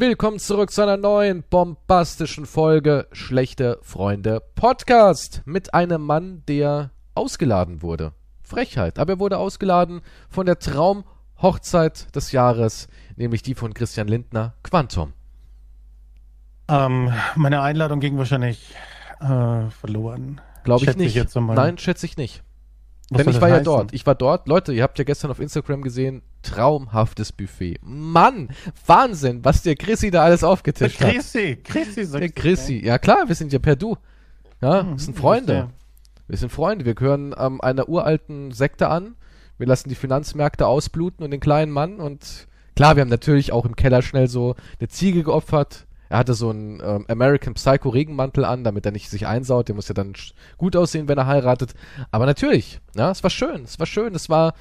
Willkommen zurück zu einer neuen bombastischen Folge Schlechte Freunde Podcast mit einem Mann, der ausgeladen wurde. Frechheit, aber er wurde ausgeladen von der Traumhochzeit des Jahres, nämlich die von Christian Lindner, Quantum. Ähm, meine Einladung ging wahrscheinlich äh, verloren. Glaube ich nicht. einmal. Nein, schätze ich nicht. Was Denn ich war ja heißen? dort. Ich war dort. Leute, ihr habt ja gestern auf Instagram gesehen, traumhaftes Buffet. Mann, Wahnsinn, was der Chrissy da alles aufgetischt hat. Chrissy, Chrissy sagt Der Chrissy. Ja klar, wir sind ja per Du. Ja, Hm, wir sind Freunde. ja. Wir sind Freunde. Wir gehören ähm, einer uralten Sekte an. Wir lassen die Finanzmärkte ausbluten und den kleinen Mann. Und klar, wir haben natürlich auch im Keller schnell so eine Ziege geopfert. Er hatte so einen ähm, American Psycho Regenmantel an, damit er nicht sich einsaut. Der muss ja dann gut aussehen, wenn er heiratet. Aber natürlich, ja, es war schön. Es war schön. Es war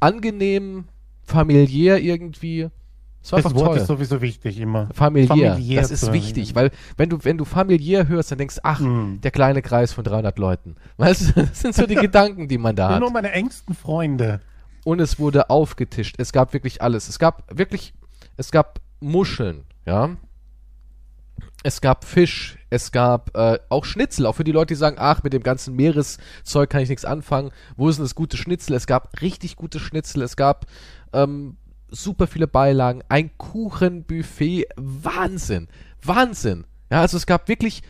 angenehm, familiär irgendwie. Es war Das einfach Wort toll. ist sowieso wichtig immer. Familiär. familiär das ist wichtig, weil wenn du, wenn du familiär hörst, dann denkst du, ach, Mm. der kleine Kreis von 300 Leuten. Weißt du, das sind so die Gedanken, die man da hat. nur meine engsten Freunde. Und es wurde aufgetischt. Es gab wirklich alles. Es gab wirklich, es gab Muscheln, ja. Es gab Fisch, es gab äh, auch Schnitzel, auch für die Leute, die sagen, ach, mit dem ganzen Meereszeug kann ich nichts anfangen. Wo ist denn das gute Schnitzel? Es gab richtig gute Schnitzel, es gab ähm, super viele Beilagen, ein Kuchenbuffet, Wahnsinn, Wahnsinn. Ja, also es gab wirklich,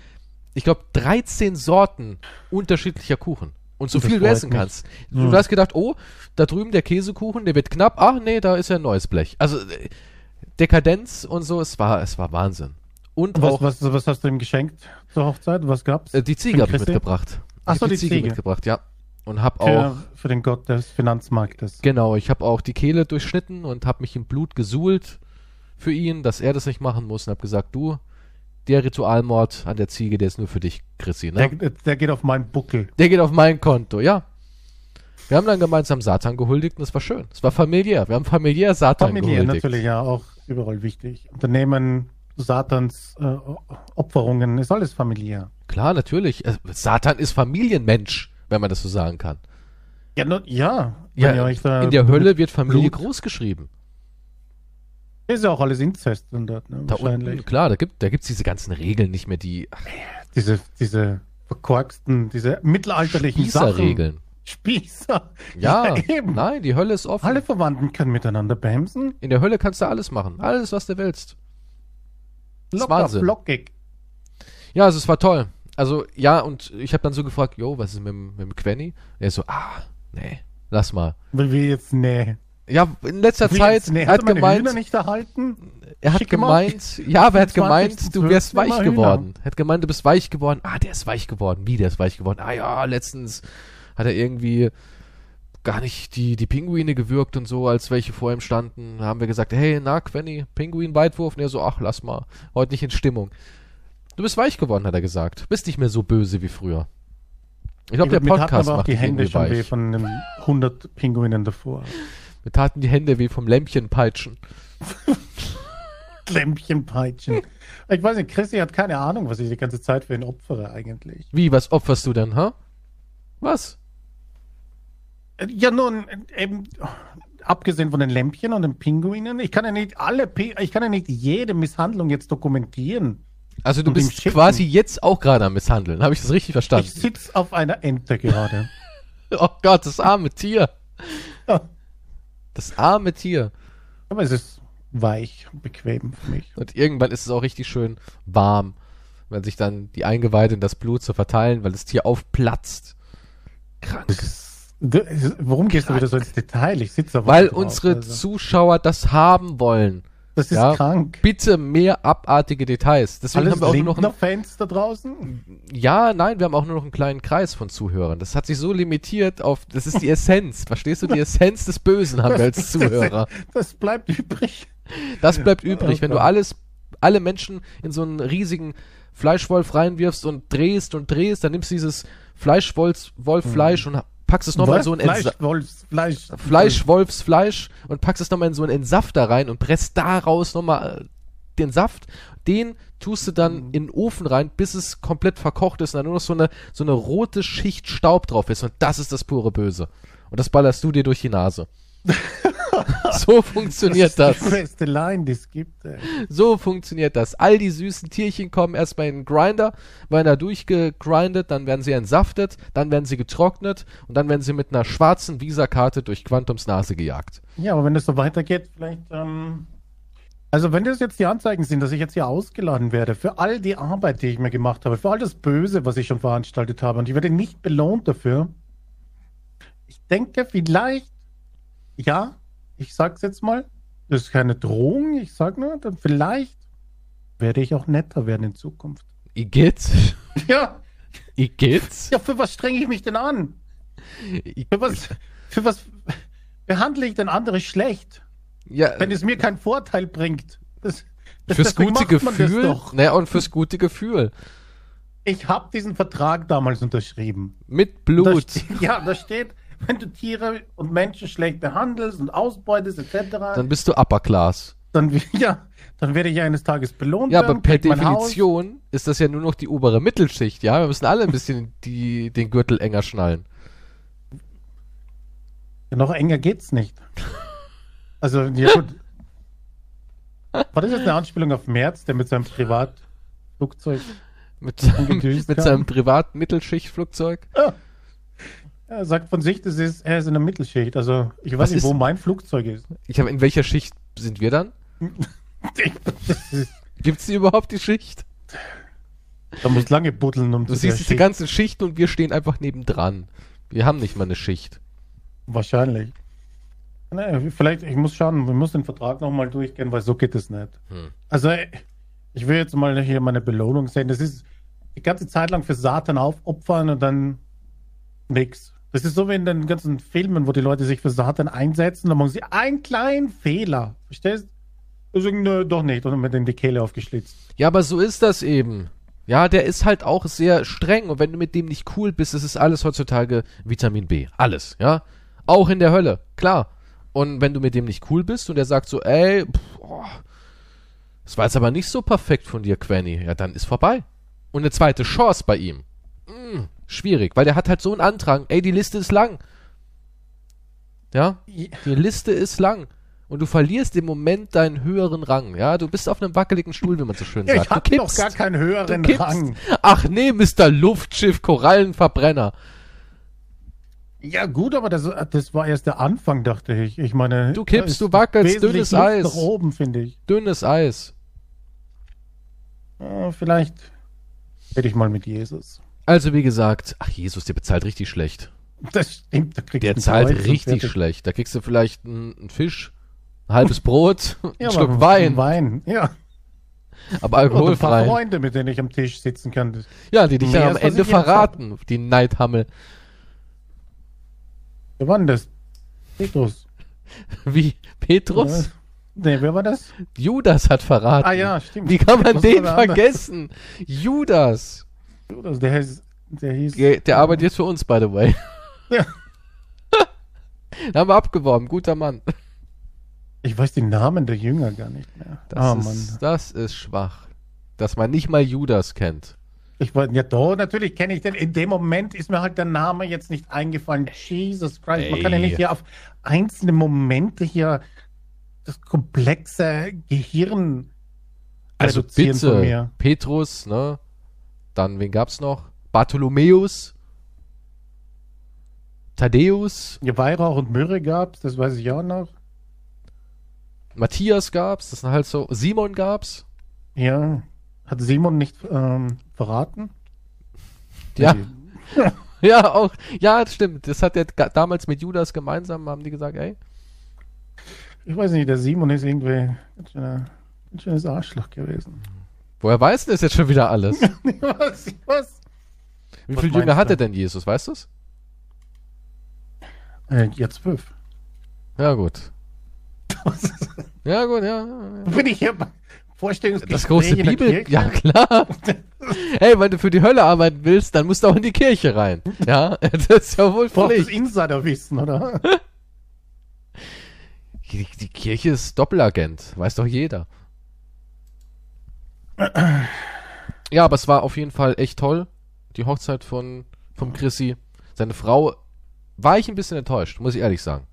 ich glaube, 13 Sorten unterschiedlicher Kuchen. Und so Das viel du essen mich. kannst. Du Mhm. hast gedacht, oh, da drüben der Käsekuchen, der wird knapp. Ach nee, da ist ja ein neues Blech. Also äh, Dekadenz und so, es war, es war Wahnsinn. Und Was, auch was, was hast du ihm geschenkt zur Hochzeit? Was gab's? äh, die Ziege habe ich mitgebracht. Ach Ich so, hab die Ziege. mitgebracht, ja. Und hab auch, für, den Gott des Finanzmarktes. genau, ich habe auch die Kehle durchschnitten und habe mich im Blut gesuhlt für ihn, dass er das nicht machen muss und habe gesagt, du, der Ritualmord an der Ziege, der ist nur für dich, Chrissy, ne? Der, der geht auf meinen Buckel. Der geht auf mein Konto, ja. Wir haben dann gemeinsam Satan gehuldigt und es war schön. Es war familiär. Wir haben familiär Satan Familiär gehuldigt. natürlich ja auch überall wichtig. Unternehmen, Satans äh, Opferungen, ist alles familiär. Klar, natürlich. Äh, Satan ist Familienmensch, wenn man das so sagen kann. Ja, nur, ja. Ja, da in der Hölle wird Familie Blut- groß geschrieben. Ist ja auch alles Inzest dann dort, ne? Da wahrscheinlich. unten, klar, da gibt da gibt's diese ganzen Regeln nicht mehr, die Diese, diese verkorksten, diese mittelalterlichen Sachen. Spießerregeln. Spießer. Ja, eben. nein, die Hölle ist offen. Alle Verwandten können miteinander bämsen. In der Hölle kannst du alles machen. Alles, was du willst. Ist Locker, flockig. Ja, also es war toll. Also, ja, und ich habe dann so gefragt, jo, was ist mit, dem- mit dem Quenny? Er so, ah, nee, lass mal. Wir jetzt, nee. Ja, in letzter Wie Zeit, jetzt, nee. er hat gemeint, er hat gemeint, ja, aber er hat gemeint, 20.12. du wärst weich Hühner. geworden. Er hat gemeint, du bist weich geworden. Ah, der ist weich geworden. Wie, der ist weich geworden? Ah ja, letztens hat er irgendwie gar nicht die, die Pinguine gewürgt und so, als welche vor ihm standen. Da haben wir gesagt, hey, na, Quenny, Pinguin-Weitwurf. Und er so, ach, lass mal, heute nicht in Stimmung. Du bist weich geworden, hat er gesagt. Bist nicht mehr so böse wie früher. Ich glaube, der Mir Podcast aber auch macht die Hände schon weh weich. von den 100 Pinguinen davor. Mir taten die Hände weh vom Lämpchenpeitschen. Lämpchenpeitschen. ich weiß nicht, Chrissy hat keine Ahnung, was ich die ganze Zeit für ihn opfere eigentlich. Wie, was opferst du denn, ha? Was? Ja, nun, eben, abgesehen von den Lämpchen und den Pinguinen, ich kann ja nicht alle, ich kann ja nicht jede Misshandlung jetzt dokumentieren. Also du bist quasi jetzt auch gerade am Misshandeln. Habe ich das richtig verstanden? Ich sitze auf einer Ente gerade. oh Gott, das arme Tier. Das arme Tier. Aber es ist weich und bequem für mich. Und irgendwann ist es auch richtig schön warm, wenn sich dann die Eingeweide in das Blut zu verteilen, weil das Tier aufplatzt. Krank. Das ist, warum gehst du wieder so ins Detail? Ich sitze Weil drauf, unsere also. Zuschauer das haben wollen. Das ist ja. krank. Bitte mehr abartige Details. Deswegen Alles haben wir auch nur noch einen Lindner-Fans da draußen? Ja, nein, wir haben auch nur noch einen kleinen Kreis von Zuhörern. Das hat sich so limitiert auf, das ist die Essenz. Verstehst du? Die Essenz des Bösen haben wir als Zuhörer. Das bleibt übrig. Das bleibt übrig. Wenn du alles, alle Menschen in so einen riesigen Fleischwolf reinwirfst und drehst und drehst, dann nimmst du dieses Fleischwolf-Fleisch und packst es nochmal in so ein Fleisch, Entsa Wolfs, Fleisch. Fleischwolfsfleisch und packst es nochmal in so einen Entsafter rein und presst daraus nochmal äh, den Saft. Den tust du dann in den Ofen rein, bis es komplett verkocht ist und dann nur noch so eine, so eine rote Schicht Staub drauf ist. Und das ist das pure Böse. Und das ballerst du dir durch die Nase. So funktioniert das. ist die beste Line, die es gibt. Ey. So funktioniert das. All die süßen Tierchen kommen erstmal in den Grinder, werden da durchgegrindet, dann werden sie entsaftet, dann werden sie getrocknet und dann werden sie mit einer schwarzen Visakarte durch Quantums Nase gejagt. Ja, aber wenn es so weitergeht, vielleicht. Ähm, also, wenn das jetzt die Anzeigen sind, dass ich jetzt hier ausgeladen werde für all die Arbeit, die ich mir gemacht habe, für all das Böse, was ich schon veranstaltet habe, und ich werde nicht belohnt dafür. Ich denke, vielleicht. Ja, ich sag's jetzt mal. Das ist keine Drohung, ich sag nur, dann vielleicht werde ich auch netter werden in Zukunft. Igitt? Ja, Igitt? ja, für was strenge ich mich denn an? Für was, für was behandle ich denn andere schlecht? Ja, wenn es mir keinen Vorteil bringt. Das, das, fürs gute Gefühl. doch. Naja, und fürs gute Gefühl. Ich habe diesen Vertrag damals unterschrieben. Mit Da Blut. ste- ja, da steht, wenn du Tiere und Menschen schlecht behandelst und ausbeutest etc., Dann dann, bist du Upper Class. ja, dann werde ich eines Tages belohnt Ja, aber per. Definition ist das ja nur noch die obere Mittelschicht, ja? Wir müssen alle ein bisschen die, den Gürtel enger schnallen. Ja, noch enger geht's nicht. Also, ja gut. War das jetzt eine Anspielung auf Merz, der mit seinem Privatflugzeug Mit seinem, mit seinem privaten Mittelschichtflugzeug. Er sagt von sich, das ist, er ist in der Mittelschicht. Also, ich weiß Was nicht, ist- wo mein Flugzeug ist. Ich habe in welcher Schicht sind wir dann? Gibt's die überhaupt die Schicht? Da muss lange buddeln, um Du zu siehst der jetzt die Schicht- ganzen Schichten und wir stehen einfach nebendran. Wir haben nicht mal eine Schicht. Wahrscheinlich. Ne, vielleicht, ich muss schauen, wir müssen den Vertrag nochmal durchgehen, weil so geht es nicht. Hm. Also, ich will jetzt mal hier meine Belohnung sehen. Das ist die ganze Zeit lang für Satan aufopfern und dann nix. Das ist so wie in den ganzen Filmen, wo die Leute sich für Satan einsetzen, dann machen sie einen kleinen Fehler. Verstehst? Also, nö, doch nicht. Und dann wird ihnen die Kehle aufgeschlitzt. Ja, aber so ist das eben. Ja, der ist halt auch sehr streng und wenn du mit dem nicht cool bist, ist es alles heutzutage Vitamin B. Alles, ja. Auch in der Hölle, klar. Und wenn du mit dem nicht cool bist und der sagt so, ey, pff, oh, das war jetzt aber nicht so perfekt von dir, Quenny, ja, dann ist vorbei. Und eine zweite Chance bei ihm. Hm, schwierig, weil der hat halt so einen Andrang, ey, die Liste ist lang. Ja, die Liste ist lang. Und du verlierst im Moment deinen höheren Rang, ja. Du bist auf einem wackeligen Stuhl, wie man so schön Ja, sagt. ich hatte du noch gar keinen höheren kippst. Rang. Ach nee, Mr. Luftschiff, Korallenverbrenner. Ja, gut, aber das, das war erst der Anfang, dachte ich. Ich meine, Du kippst, du wackelst, dünnes Luft Eis. Nach oben, finde ich. Dünnes Eis. Ja, vielleicht rede ich mal mit Jesus. Also wie gesagt, ach Jesus, der bezahlt richtig schlecht. Das stimmt, da kriegst Der du zahlt richtig schlecht. Da kriegst du vielleicht einen, einen Fisch, ein halbes Brot, Ja, ein aber Schluck Wein, Wein, ja. aber Und ein paar alkoholfrei. Freunde, mit denen ich am Tisch sitzen kann. Ja, die dich dann am Ende verraten, die Neidhammel. wer war denn das? Petrus. Wie? Petrus? Ja. Nee, wer war das? Judas hat verraten. Ah ja, stimmt. Wie kann man war den vergessen? Judas. Judas, der, der hieß... Der, der arbeitet jetzt für uns, by the way. Ja. Den haben wir abgeworben. Guter Mann. Ich weiß die Namen der Jünger gar nicht mehr. Das, Ah, ist, das ist schwach. Dass man nicht mal Judas kennt. Ich war, ja, doch, natürlich kenne ich den. In dem Moment ist mir halt der Name jetzt nicht eingefallen. Jesus Christ, man kann ja Ey. nicht hier auf einzelne Momente hier das komplexe Gehirn Also bitte, mir. Petrus, ne? Dann, wen gab's noch? Bartholomäus. Thaddäus. Ja, Weihrauch und Myrrhe gab's, das weiß ich auch noch. Matthias gab's. Das sind halt so. Simon gab's. Ja, hat Simon nicht ähm, verraten? Ja. Ja, auch. Ja, das stimmt. Das hat er damals mit Judas gemeinsam, haben die gesagt, ey. Ich weiß nicht, der Simon ist irgendwie ein schöner, ein schönes Arschloch gewesen. Woher weiß denn das jetzt schon wieder alles? was, was? Wie viele Jünger hatte du? denn Jesus, weißt du's? Äh, ja, zwölf. Ja, gut. Ja, gut, ja. ja, ja. Bin ich hier bei Vorstellungsgespräch Das große Bibel. Ja, klar. Hey, wenn du für die Hölle arbeiten willst, dann musst du auch in die Kirche rein. Ja, das ist ja wohl Braucht das. Insiderwissen, oder? Die, die Kirche ist Doppelagent, weiß doch jeder. Ja, aber es war auf jeden Fall echt toll. Die Hochzeit von vom Chrissy. Seine Frau war ich ein bisschen enttäuscht, muss ich ehrlich sagen.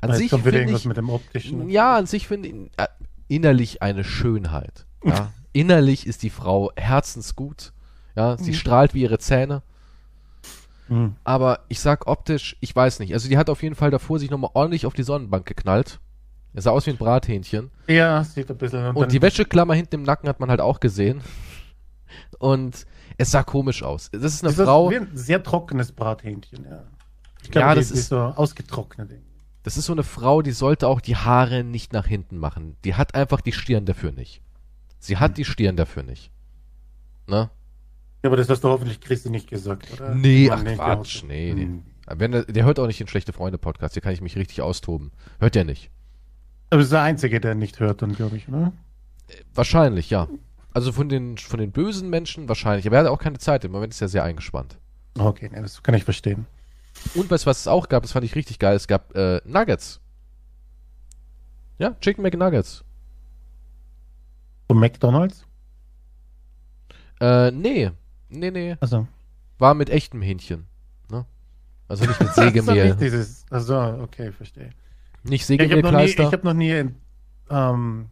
An Vielleicht sich kommt wieder finde irgendwas ich, mit dem optischen. ja, an sich finde ich äh, innerlich eine Schönheit. Ja. innerlich ist die Frau herzensgut. Ja, sie Mhm. strahlt wie ihre Zähne. Hm. Aber ich sag optisch, ich weiß nicht. Also die hat auf jeden Fall davor sich nochmal ordentlich auf die Sonnenbank geknallt. Er sah aus wie ein Brathähnchen. Ja, sieht ein bisschen. Und die Wäscheklammer hinten im Nacken hat man halt auch gesehen. Und es sah komisch aus. Das ist eine das Frau, ist wie ein sehr trockenes Brathähnchen, ja. Ich Ja, die- das ist- so ausgetrocknet. das ist so eine Frau, die sollte auch die Haare nicht nach hinten machen. Die hat einfach die Stirn dafür nicht. Sie hat die Stirn dafür nicht. Ne? Ja, aber das hast du hoffentlich Christi nicht gesagt, oder? Nee, Mann, ach nee, Quatsch, der- nee, Hm. Wenn der, der hört auch nicht den Schlechte Freunde Podcast, hier kann ich mich richtig austoben. Hört der nicht. Aber das ist der Einzige, der nicht hört, dann glaube ich, oder? Wahrscheinlich, ja. Also von den, von den bösen Menschen wahrscheinlich. Aber er hat auch keine Zeit. Im Moment ist er sehr eingespannt. Okay, nee, das kann ich verstehen. Und weißt du, was es auch gab? Das fand ich richtig geil. Es gab äh, Nuggets. Ja, Chicken McNuggets. Von McDonalds? Äh, nee. Nee, nee. Also. War mit echtem Hähnchen. Ne? Also nicht mit Also Sägemehl. nicht dieses, also, okay, verstehe. Nicht Ja, ich habe noch nie, ich Sägemehlkleister. hab noch nie ähm,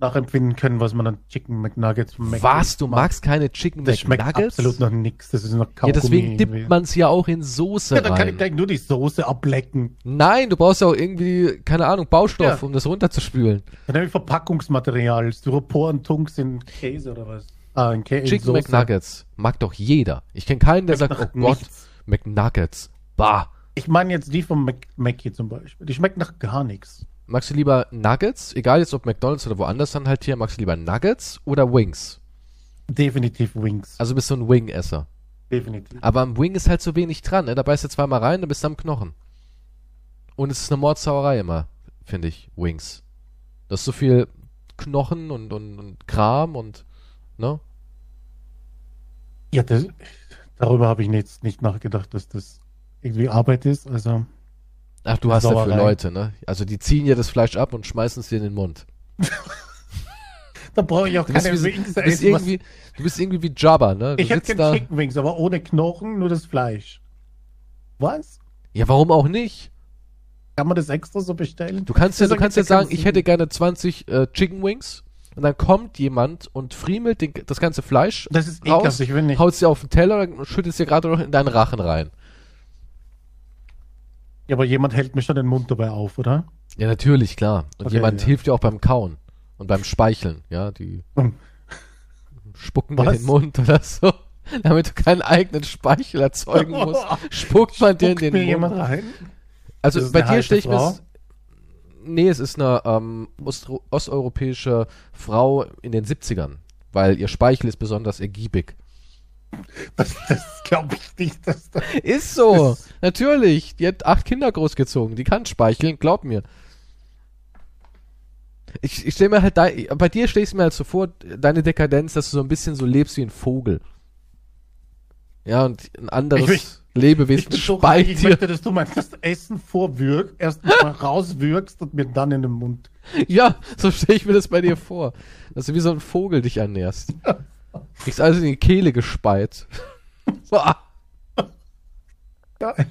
nachempfinden können, was man an Chicken McNuggets von Was? Du macht. magst keine Chicken Das schmeckt McNuggets? absolut noch nix. Das ist noch Ja, Kaugummi. deswegen irgendwie. dippt man es ja auch in Soße Ja, dann kann ich rein. gleich nur die Soße ablecken. Nein, du brauchst ja auch irgendwie, keine Ahnung, Baustoff, Ja. um das runterzuspülen. Dann habe ich Verpackungsmaterial, Styropor und Tunks in Käse oder was? Ah, in Käse. Chicken McNuggets mag doch jeder. Ich kenne keinen, der sagt, oh Gott, McNuggets. Bah. Ich meine jetzt die vom Mac zum Beispiel. Die schmeckt nach gar nichts. Magst du lieber Nuggets? Egal jetzt ob McDonalds oder woanders dann halt hier, magst du lieber Nuggets oder Wings? Definitiv Wings. Also bist du ein Wing-Esser. Definitiv. Aber am Wing ist halt so wenig dran, ne? Da beißt du zweimal rein, dann bist du am Knochen. Und es ist eine Mordsauerei immer, finde ich, Wings. Das ist so viel Knochen und, und, und Kram und, ne? Ja, das, darüber habe ich jetzt nicht nachgedacht, dass das irgendwie Arbeit ist. Also, Ach, du hast ja für. Leute, ne? Also die ziehen ja das Fleisch ab und schmeißen es dir in den Mund. da brauche ich auch keine wie, Wings. du, bist irgendwie, du bist irgendwie wie Jabba, ne? Du ich hätte gerne da. Chicken Wings, aber ohne Knochen, nur das Fleisch. Was? Ja, warum auch nicht? Kann man das extra so bestellen? Du kannst ja, du kannst ja sagen, ich hätte gerne 20 äh, Chicken Wings und dann kommt jemand und friemelt den, das ganze Fleisch, Das ist raus, ekelhaft, ich will nicht. haut es dir auf den Teller und schüttet es dir gerade noch in deinen Rachen rein. Ja, aber jemand hält mir schon den Mund dabei auf, oder? Ja, natürlich, klar. Und Okay, jemand ja. hilft dir auch beim Kauen und beim Speicheln, ja, die spucken dir Was? den Mund oder so. Damit du keinen eigenen Speichel erzeugen musst, spuckt man dir in den mir Mund. jemand rein? Also bei dir stelle ich es. Nee, es ist eine ähm, osteuropäische Frau in den 70ern, weil ihr Speichel ist besonders ergiebig. Das, das glaube ich nicht. Dass das Ist so, Das- natürlich. Die hat acht Kinder großgezogen, die kann speicheln, glaub mir. Ich, ich stelle mir halt, dei- bei dir stelle ich mir halt so vor, deine Dekadenz, dass du so ein bisschen so lebst wie ein Vogel. Ja, und ein anderes Ich Lebewesen bin so ich dir. möchte, dass du mein das Essen vorwirkst, erst mal rauswirkst und mir dann in den Mund. Ja, so stelle ich mir das bei dir vor. Dass du wie so ein Vogel dich ernährst. Kriegst alles in die Kehle gespeit. Geil.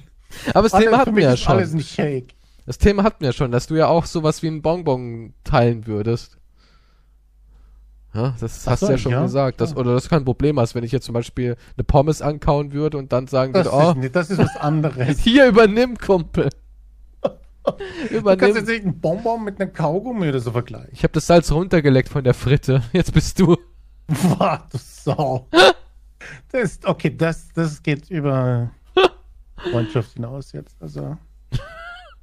Aber das Alles- Thema hatten wir ja ist Alles schon. ein Shake. Das Thema hatten wir ja schon, dass du ja auch sowas wie ein Bonbon teilen würdest. Ja, das Ach hast so, du ja schon ja, gesagt. Dass, klar. oder das kein Problem hast, wenn ich jetzt zum Beispiel eine Pommes ankauen würde und dann sagen Das, würde, oh, ist, nicht, das ist was anderes. hier übernimm, Kumpel. Du kannst jetzt übernimm. nicht einen Bonbon mit einem Kaugummi oder so vergleichen. Ich habe das Salz runtergeleckt von der Fritte. Jetzt bist du. Boah, du Sau. Das, okay, das, das geht über Freundschaft hinaus jetzt. Also,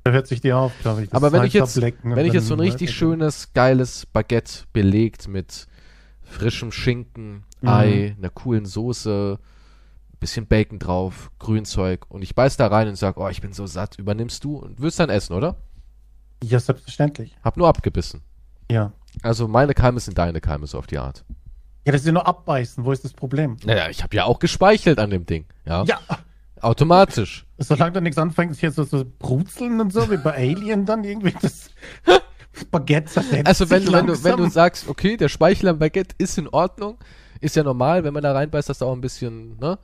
da hört sich die auf, glaube ich. Das Aber wenn ich jetzt, und wenn ich jetzt so ein richtig schönes, geiles Baguette belegt mit frischem Schinken, Mhm. Ei, einer coolen Soße, bisschen Bacon drauf, Grünzeug und ich beiß da rein und sag, oh, ich bin so satt, übernimmst du und wirst dann essen, oder? Ja, selbstverständlich. Hab nur abgebissen. Ja. Also meine Keime sind deine Keime, so auf die Art. Ja, das ist ja nur abbeißen. Wo ist das Problem? Naja, ich habe ja auch gespeichelt an dem Ding. Ja. Ja, Automatisch. solange da nichts anfängt, hier so zu brutzeln und so, wie bei Alien dann irgendwie das Baguette zersetzt Also wenn sich du, wenn du, wenn du sagst, okay, der Speichel am Baguette ist in Ordnung, ist ja normal, wenn man da reinbeißt, dass da auch ein bisschen, ne?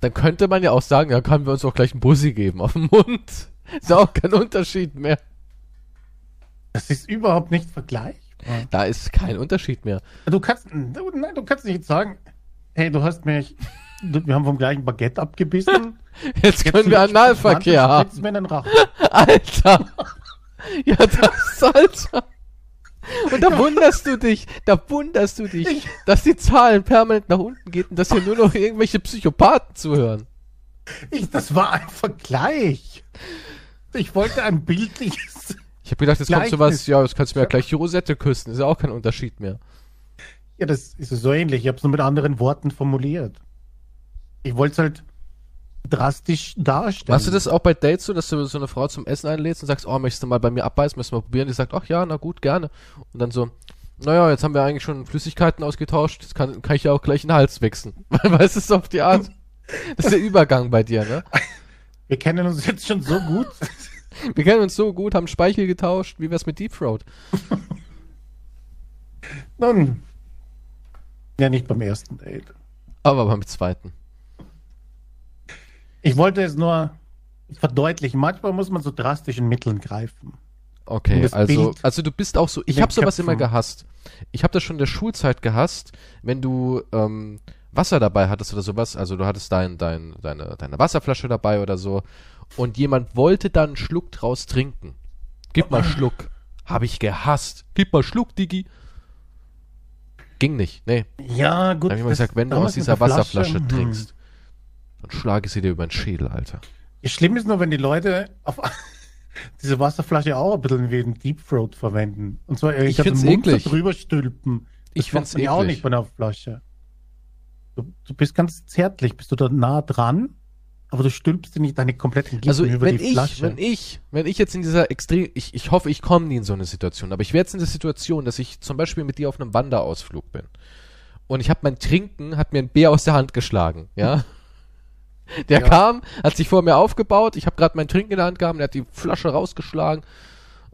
Dann könnte man ja auch sagen, ja, können wir uns auch gleich einen Bussi geben auf den Mund. Ist ja auch kein Unterschied mehr. Das ist überhaupt nicht vergleichbar. Da ist kein Unterschied mehr. Du kannst, du, nein, du kannst nicht sagen, hey, du hast mich, du, wir haben vom gleichen Baguette abgebissen. Jetzt können wir Analverkehr haben. Mir Rachen. Alter! Ja, das, Alter! Und da wunderst du dich, da wunderst du dich, Ich- dass die Zahlen permanent nach unten geht und dass hier nur noch irgendwelche Psychopathen zuhören. Ich, das war ein Vergleich. Ich wollte ein bildliches. Ich habe gedacht, jetzt kommt Gleichnis. sowas, ja, jetzt kannst du mir ja gleich die Rosette küssen, ist ja auch kein Unterschied mehr. Ja, das ist so ähnlich. Ich habe es nur mit anderen Worten formuliert. Ich wollte es halt drastisch darstellen. Machst du das auch bei Dates so, dass du so eine Frau zum Essen einlädst und sagst, oh, möchtest du mal bei mir abbeißen, möchtest du mal probieren? Die sagt, ach ja, na gut, gerne. Und dann so, naja, jetzt haben wir eigentlich schon Flüssigkeiten ausgetauscht, jetzt kann, kann ich ja auch gleich den Hals wechseln. weißt du, so auf die Art. Das ist der Übergang bei dir, ne? Wir kennen uns jetzt schon so gut. Wir kennen uns so gut, haben Speichel getauscht, wie wär's mit Deep Throat? Nun. Ja, nicht beim ersten Date. Aber beim zweiten. Ich wollte es nur verdeutlichen. Manchmal muss man so drastischen Mitteln greifen. Okay, also, Bild also du bist auch so, ich habe sowas immer gehasst. Ich habe das schon in der Schulzeit gehasst, wenn du ähm, Wasser dabei hattest oder sowas, also du hattest dein, dein, deine, deine Wasserflasche dabei oder so und jemand wollte dann einen Schluck draus trinken. Gib mal Schluck. Habe ich gehasst. Gib mal Schluck, Digi. Ging nicht, nee. Ja, gut. Da hab ich immer das- gesagt, wenn du aus dieser Wasserflasche hm. trinkst, dann schlage ich sie dir über den Schädel, Alter. Schlimm ist nur, wenn die Leute auf diese Wasserflasche auch ein bisschen wie ein Deep Throat verwenden. Und zwar ich find's Mund so eklig. drüber stülpen. Das Ich find's ja auch nicht bei einer Flasche. Du, du bist ganz zärtlich, bist du da nah dran, aber du stülpst dir nicht deine kompletten Lippen Also über wenn die ich, Flasche. wenn ich, wenn ich jetzt in dieser extrem, ich, ich hoffe, ich komme nie in so eine Situation, aber ich wäre jetzt in der Situation, dass ich zum Beispiel mit dir auf einem Wanderausflug bin und ich habe mein Trinken, hat mir ein Bär aus der Hand geschlagen, ja. Der Ja. kam, hat sich vor mir aufgebaut, ich habe gerade mein Trinken in der Hand gehabt, der hat die Flasche rausgeschlagen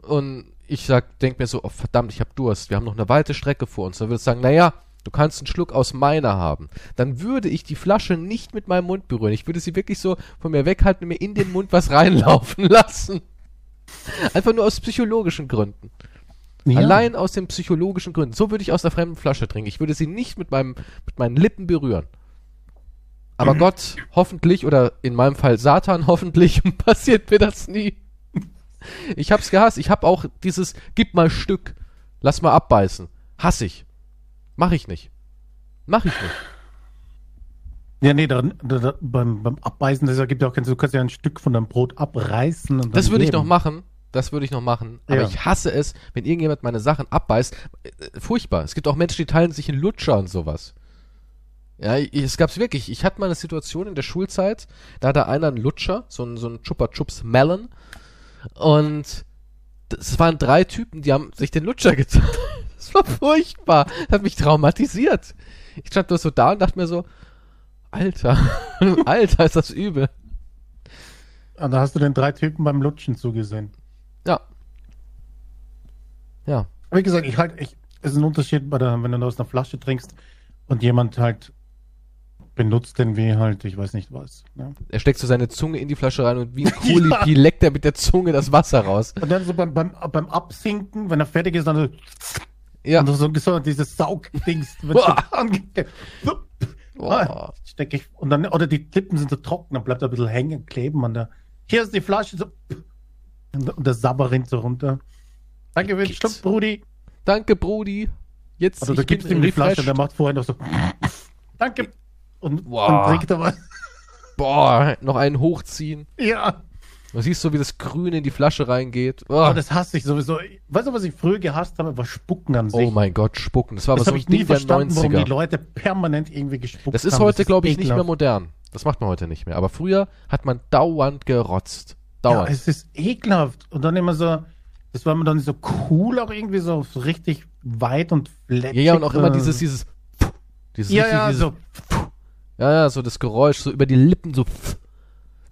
und ich sag, denk mir so, oh verdammt, ich habe Durst, wir haben noch eine weite Strecke vor uns. Dann würde ich sagen, naja, du kannst einen Schluck aus meiner haben. Dann würde ich die Flasche nicht mit meinem Mund berühren. Ich würde sie wirklich so von mir weghalten und mir in den Mund was reinlaufen lassen. Einfach nur aus psychologischen Gründen. Ja. Allein aus den psychologischen Gründen. So würde ich aus der fremden Flasche trinken. Ich würde sie nicht mit meinem, mit meinen Lippen berühren. Aber Mhm. Gott, hoffentlich, oder in meinem Fall Satan, hoffentlich, passiert mir das nie. Ich hab's gehasst. Ich hab auch dieses, gib mal Stück, lass mal abbeißen. Hass ich. Mach ich nicht. Mach ich nicht. Ja, nee, da, da, beim, beim Abbeißen, das gibt ja auch kein, du kannst ja ein Stück von deinem Brot abreißen. Und Das würde ich noch machen. Das würde ich noch machen. Aber Ja. ich hasse es, wenn irgendjemand meine Sachen abbeißt. Äh, Furchtbar. Es gibt auch Menschen, die teilen sich in Lutscher und sowas. Ja, ich, es gab's wirklich. Ich hatte mal eine Situation in der Schulzeit, da hatte einer einen Lutscher, so ein, so ein Chupa Chups Melon. Und das waren drei Typen, die haben sich den Lutscher geteilt. Das war furchtbar. Das hat mich traumatisiert. Ich stand nur so da und dachte mir so, Alter, Alter, ist das übel. Ah, Da hast du den drei Typen beim Lutschen zugesehen. Ja. Ja. Wie gesagt, ich halt, ich, es ist ein Unterschied, bei der, wenn du aus einer Flasche trinkst und jemand halt benutzt den wie halt, ich weiß nicht was. Ne? Er steckt so seine Zunge in die Flasche rein und wie ein Ja. Kolipi leckt er mit der Zunge das Wasser raus. Und dann so beim, beim, beim Absinken, wenn er fertig ist, dann so, Ja. und so, so dieses Saugdings, Boah. ah, steck ich, und dann, oder die Lippen sind so trocken, dann bleibt er ein bisschen hängen, kleben an der, hier ist die Flasche, so, und, und der Sabber rinnt so runter. Danke für den. Schluck, Brudi. Danke, Brudi. Jetzt Also bin gibst du ihm die Flasche, refreshed. der macht vorher noch so, danke. Und Boah. dann trinkt er was. Boah, noch einen hochziehen. Ja. Du siehst so, wie das Grün in die Flasche reingeht. Oh, Aber das hasse ich sowieso. Weißt du, was ich früher gehasst habe? War Spucken an sich. oh mein Gott, spucken. Das war das aber so ich nie Ding der verstanden, warum die 90er. Leute permanent irgendwie gespuckt Das ist haben. heute, glaube ich, nicht mehr ekelhaft. modern. Das macht man heute nicht mehr. Aber früher hat man dauernd gerotzt. Ja, Dauernd. es ist ekelhaft. Und dann immer so, das war mir dann so cool, auch irgendwie so, richtig weit und Ja, fletschig. ja, und auch immer dieses, dieses, dieses, Ja, richtig, ja, dieses, so. ja, ja, so das Geräusch, so über die Lippen, so,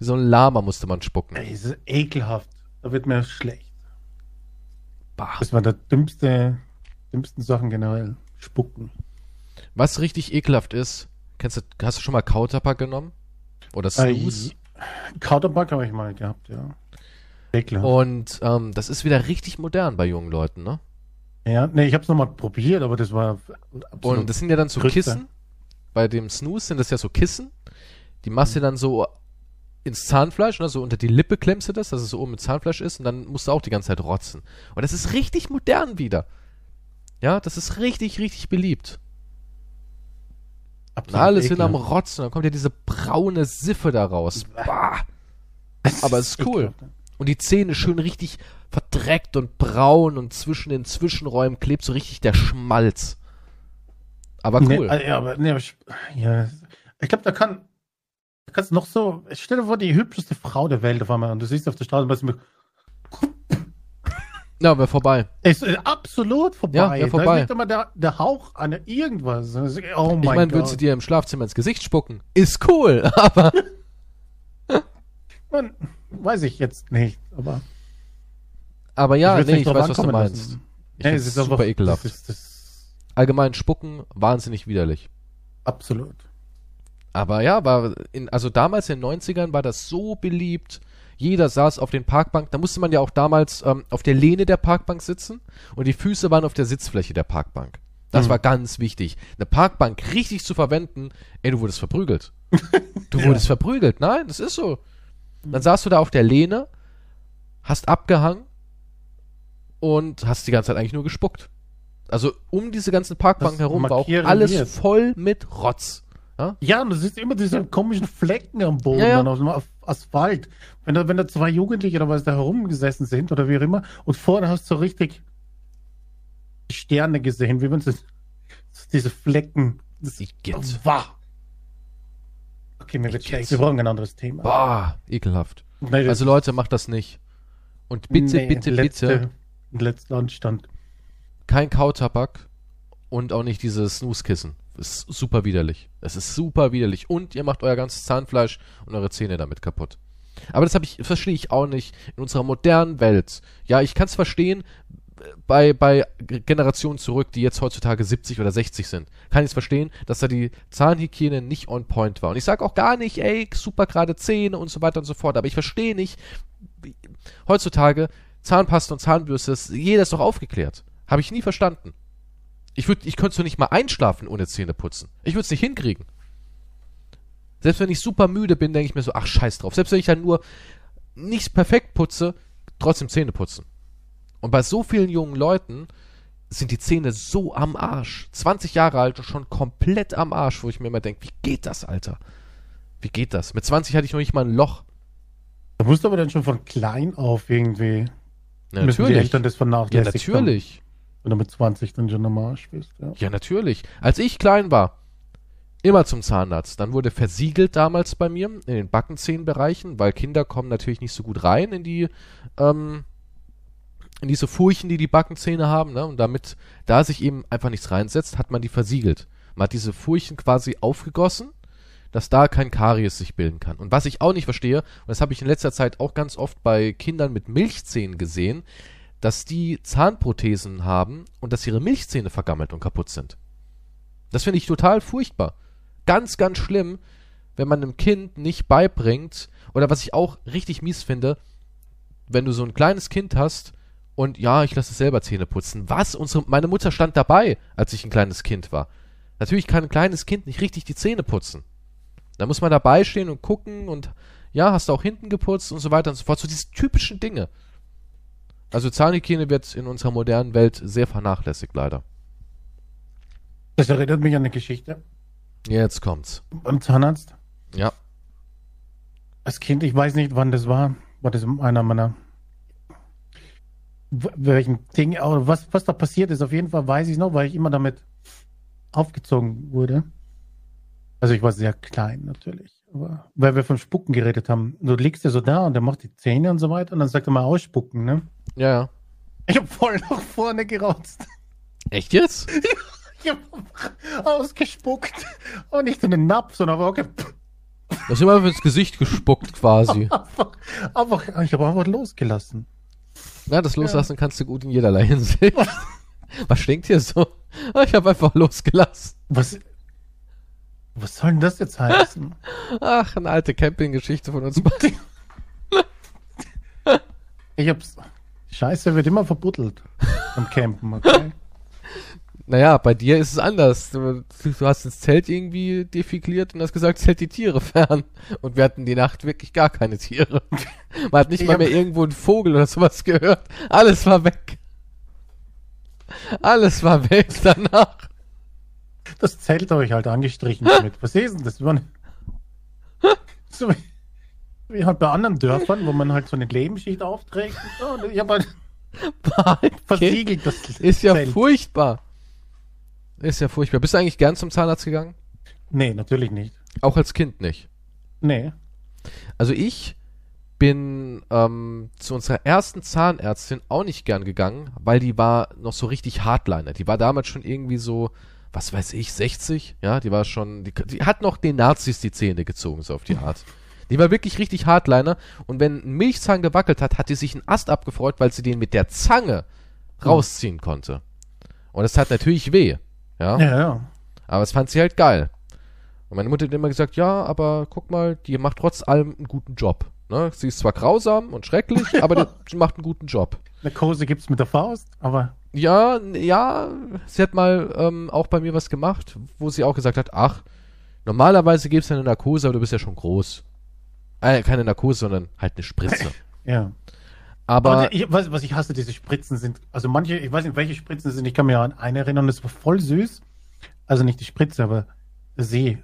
so ein Lama musste man spucken. Ey, es ist ekelhaft. Da wird mir schlecht. Bah. Das war der dümmste, dümmsten Sachen generell. Spucken. Was richtig ekelhaft ist, kennst du, hast du schon mal Kautabak genommen? Oder Snooze? Äh, Kauterback habe ich mal gehabt, ja. Ekelhaft. Und ähm, das ist wieder richtig modern bei jungen Leuten, ne? Ja, nee, ich hab's nochmal probiert, aber das war. Und das sind ja dann so. Kissen. Bei dem Snooze sind das ja so Kissen. Die machst du dann so ins Zahnfleisch, ne? so unter die Lippe klemmst du das, dass es so oben mit Zahnfleisch ist und dann musst du auch die ganze Zeit rotzen. Und das ist richtig modern wieder. Ja, das ist richtig, richtig beliebt. Absolut alles sind am ekelhaft. Rotzen, dann kommt ja diese braune Siffe da raus. Bah. Aber es ist cool. ekelhaft. Und die Zähne schön richtig verdreckt und braun und zwischen den Zwischenräumen klebt so richtig der Schmalz. Aber Nee, cool. äh, ja, aber, nee, aber ich, ja, ich glaube, da kann, da kannst noch so, stell dir vor, die hübscheste Frau der Welt auf einmal und du siehst auf der Straße, was mir, Ja, wäre vorbei. es ist absolut vorbei. Ja, Da vorbei. ist nicht immer der, der Hauch an irgendwas. Oh mein ich meine, Gott. würdest du dir im Schlafzimmer ins Gesicht spucken? Ist cool, aber Man, weiß ich jetzt nicht, aber aber ja, würd's nee, ich weiß, was du meinst. lassen. Ich Nee, es ist super einfach- ekelhaft. Das ist, das Allgemein spucken, wahnsinnig widerlich. absolut. Aber ja, war in, also damals in den 90ern war das so beliebt. Jeder saß auf den Parkbank. Da musste man ja auch damals ähm, auf der Lehne der Parkbank sitzen und die Füße waren auf der Sitzfläche der Parkbank. Das Mhm. war ganz wichtig. Eine Parkbank richtig zu verwenden, ey, du wurdest verprügelt. Du Ja. wurdest verprügelt. Nein, das ist so. Dann saßt du da auf der Lehne, hast abgehangen und hast die ganze Zeit eigentlich nur gespuckt. Also um diese ganzen Parkbanken Das herum war auch alles voll mit Rotz. Ja? Ja, und du siehst immer diese komischen Flecken am Boden, Ja, ja. dann auf dem Asphalt. Wenn da, wenn da zwei Jugendliche oder was da herumgesessen sind oder wie auch immer, und vorne hast du so richtig Sterne gesehen, wie man so, diese Flecken. Das Igitt. Wah. Okay, mir wird schlecht. Wir brauchen ein anderes Thema. Boah, ekelhaft. Das Also Leute, macht das nicht. Und bitte, nee, bitte, letzte, bitte, Letzter Anstand. kein Kautabak und auch nicht dieses Snooze-Kissen. Ist super widerlich. Es ist super widerlich. Und ihr macht euer ganzes Zahnfleisch und eure Zähne damit kaputt. Aber das habe ich, verstehe ich auch nicht in unserer modernen Welt. Ja, ich kann es verstehen, bei, bei Generationen zurück, die jetzt heutzutage 70 oder 60 sind, kann ich es verstehen, dass da die Zahnhygiene nicht on point war. Und ich sage auch gar nicht, ey, super gerade Zähne und so weiter und so fort. Aber ich verstehe nicht, heutzutage Zahnpasta und Zahnbürste, jeder ist doch aufgeklärt. Habe ich nie verstanden. Ich würde, ich könnte so nicht mal einschlafen ohne Zähne putzen. Ich würde es nicht hinkriegen. Selbst wenn ich super müde bin, denke ich mir so, ach scheiß drauf. Selbst wenn ich dann nur nicht perfekt putze, trotzdem Zähne putzen. Und bei so vielen jungen Leuten sind die Zähne so am Arsch. 20 Jahre alt und schon komplett am Arsch, wo ich mir immer denke, wie geht das, Alter? Wie geht das? Mit 20 hatte ich noch nicht mal ein Loch. Da musst du aber dann schon von klein auf irgendwie. Ja, müssen die natürlich. Eltern das Ja, vernachlässigt natürlich. Wenn du mit 20 dann schon Arsch bist. Ja. Ja, natürlich. Als ich klein war, immer zum Zahnarzt. Dann wurde versiegelt damals bei mir in den Backenzehenbereichen, weil Kinder kommen natürlich nicht so gut rein in die, ähm, in diese Furchen, die die Backenzähne haben. Ne? Und damit, da sich eben einfach nichts reinsetzt, hat man die versiegelt. Man hat diese Furchen quasi aufgegossen, dass da kein Karies sich bilden kann. Und was ich auch nicht verstehe, und das habe ich in letzter Zeit auch ganz oft bei Kindern mit Milchzähnen gesehen, dass die Zahnprothesen haben und dass ihre Milchzähne vergammelt und kaputt sind. Das finde ich total furchtbar. Ganz, ganz schlimm, wenn man einem Kind nicht beibringt, oder was ich auch richtig mies finde, wenn du so ein kleines Kind hast und ja, ich lasse es selber Zähne putzen. Was? Unsere, meine Mutter stand dabei, als ich ein kleines Kind war. Natürlich kann ein kleines Kind nicht richtig die Zähne putzen. Da muss man dabei stehen und gucken und ja, hast du auch hinten geputzt und so weiter und so fort. So diese typischen Dinge. Also Zahnhygiene wird in unserer modernen Welt sehr vernachlässigt, leider. Das erinnert mich an eine Geschichte Jetzt kommt's. beim Zahnarzt. Ja. Als Kind, ich weiß nicht, wann das war. War das einer meiner. Welchen Ding, was, was da passiert ist. Auf jeden Fall weiß ich noch, weil ich immer damit aufgezogen wurde. Also ich war sehr klein natürlich. Aber weil wir von Spucken geredet haben. Du liegst ja so da und der macht die Zähne und so weiter und dann sagt er mal ausspucken, ne? Ja, ja. Ich hab voll nach vorne gerotzt. Echt jetzt? Ich hab ausgespuckt. Und nicht in den Napf, sondern aber okay. Du hast immer ins Gesicht gespuckt quasi. Einfach, einfach, ich habe einfach losgelassen. Ja, das Loslassen kannst du gut in jederlei Hinsicht. Was stinkt hier so? Ah, Ich habe einfach losgelassen. Was, was soll denn das jetzt heißen? Ach, eine alte Campinggeschichte von uns beiden. Ich hab's. Scheiße wird immer verbuddelt am Campen, okay? Naja, bei dir ist es anders. Du, du hast das Zelt irgendwie defekliert und hast gesagt, zählt die Tiere fern. Und wir hatten die Nacht wirklich gar keine Tiere. Man hat nicht Ich mal mehr irgendwo einen Vogel oder sowas gehört. Alles war weg. Alles war weg danach. Das Zelt habe ich halt angestrichen damit. Was ist denn das? So wie, wie halt bei anderen Dörfern, wo man halt so eine Lebensschicht aufträgt. Und so. Ich habe halt versiegelt das Ist ja Zelt. furchtbar. Ist ja furchtbar. Bist du eigentlich gern zum Zahnarzt gegangen? Nee, natürlich nicht. Auch als Kind nicht. Nee. Also ich bin ähm, zu unserer ersten Zahnärztin auch nicht gern gegangen, weil die war noch so richtig Hardliner. Die war damals schon irgendwie so, was weiß ich, 60, ja, die war schon, die, die hat noch den Nazis die Zähne gezogen, so auf die Art. Die war wirklich richtig Hardliner und wenn ein Milchzahn gewackelt hat, hat die sich einen Ast abgefreut, weil sie den mit der Zange rausziehen konnte. Und es hat natürlich weh, ja. Ja, ja. Aber es fand sie halt geil. Und meine Mutter hat immer gesagt, ja, aber guck mal, die macht trotz allem einen guten Job. Ne? Sie ist zwar grausam und schrecklich, aber die, sie macht einen guten Job. Narkose gibt's mit der Faust, aber Ja, ja, sie hat mal ähm, auch bei mir was gemacht, wo sie auch gesagt hat, ach, normalerweise gibt's ja eine Narkose, aber du bist ja schon groß. Äh, keine Narkose, sondern halt eine Spritze. ja. Aber ich, was, was ich hasse, diese Spritzen sind, also manche, ich weiß nicht, welche Spritzen es sind, ich kann mir an eine erinnern, das war voll süß. Also nicht die Spritze, aber sie.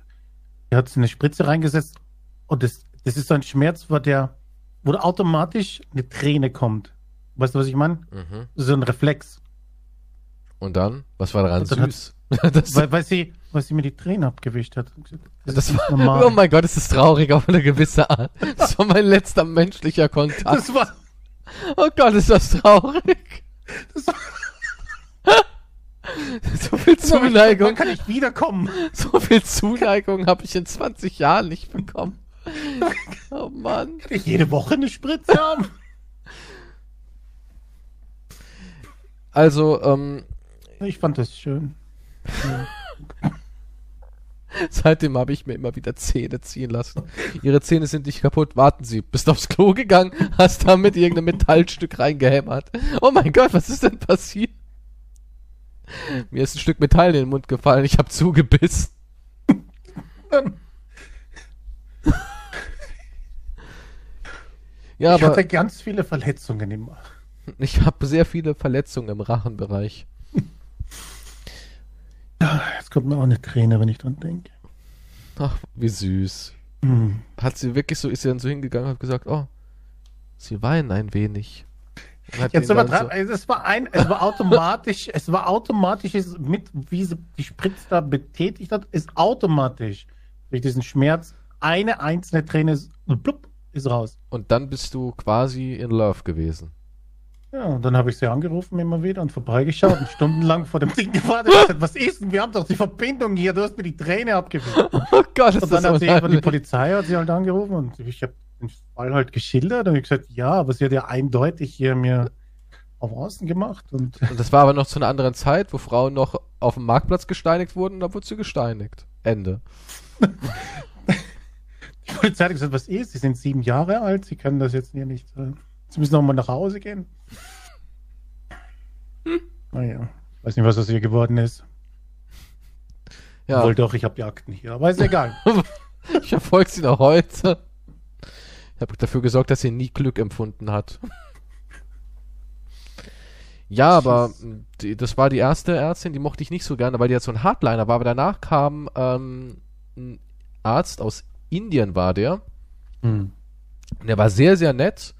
Er hat so eine Spritze reingesetzt und das, das ist so ein Schmerz, wo der, wo automatisch eine Träne kommt. Weißt du, was ich meine? mhm. So ein Reflex. und dann, was war daran Und hat- süß? das, Weil, weil sie, weil sie mir die Träne abgewischt hat. das ist war, normal. oh mein Gott, es ist traurig auf eine gewisse Art. Das war mein letzter menschlicher Kontakt. Das war, Oh Gott, ist das traurig. das war So viel Wann Zuneigung, kann ich wiederkommen? so viel Zuneigung habe ich in 20 Jahren nicht bekommen. Oh Mann. Kann ich jede Woche eine Spritze haben? Also, ähm, Ich fand das schön. seitdem habe ich mir immer wieder Zähne ziehen lassen. Ihre Zähne sind nicht kaputt. Warten Sie, bist aufs Klo gegangen, hast damit irgendein Metallstück reingehämmert. Oh mein Gott, was ist denn passiert? Mir ist ein Stück Metall in den Mund gefallen, ich habe zugebissen. Ja, ich aber hatte ganz viele Verletzungen immer. ich habe sehr viele Verletzungen im Rachenbereich. Jetzt kommt mir auch eine Träne, wenn ich dran denke. Ach, wie süß. Hm. Hat sie wirklich so, ist sie dann so hingegangen und hat gesagt, oh, sie weinen ein wenig. Jetzt dann übertreiben. Also es war ein, es war automatisch, es war automatisch, es mit, wie sie die Spritze da betätigt hat, ist automatisch durch diesen Schmerz eine einzelne Träne ist, und plupp, ist raus. Und dann bist du quasi in Love gewesen. Ja, und dann habe ich sie angerufen immer wieder und vorbeigeschaut und stundenlang vor dem Ding gewartet und gesagt, was ist denn? Wir haben doch die Verbindung hier, du hast mir die Träne abgewischt. Oh Gott, ist Und dann das hat sie irgendwann die. Polizei hat sie halt angerufen und ich habe den Fall halt geschildert und ich gesagt, ja, aber sie hat ja eindeutig hier mir auf Außen gemacht und Und das war aber noch zu einer anderen Zeit, wo Frauen noch auf dem Marktplatz gesteinigt wurden, da wurde sie gesteinigt. Ende. die Polizei hat gesagt, was ist? Sie sind sieben Jahre alt, sie können das jetzt hier nicht. Äh, sie müssen noch mal nach Hause gehen. Naja, weiß nicht, was aus ihr geworden ist. Ja, Wohl doch, ich habe die Akten hier, aber ist egal. ich verfolge sie noch heute. Ich habe dafür gesorgt, dass sie nie Glück empfunden hat. Ja, aber die, das war die erste Ärztin, die mochte ich nicht so gerne, weil die jetzt so ein Hardliner war. Aber danach kam ähm, ein Arzt aus Indien, war der. Hm. Und Der war sehr, sehr nett.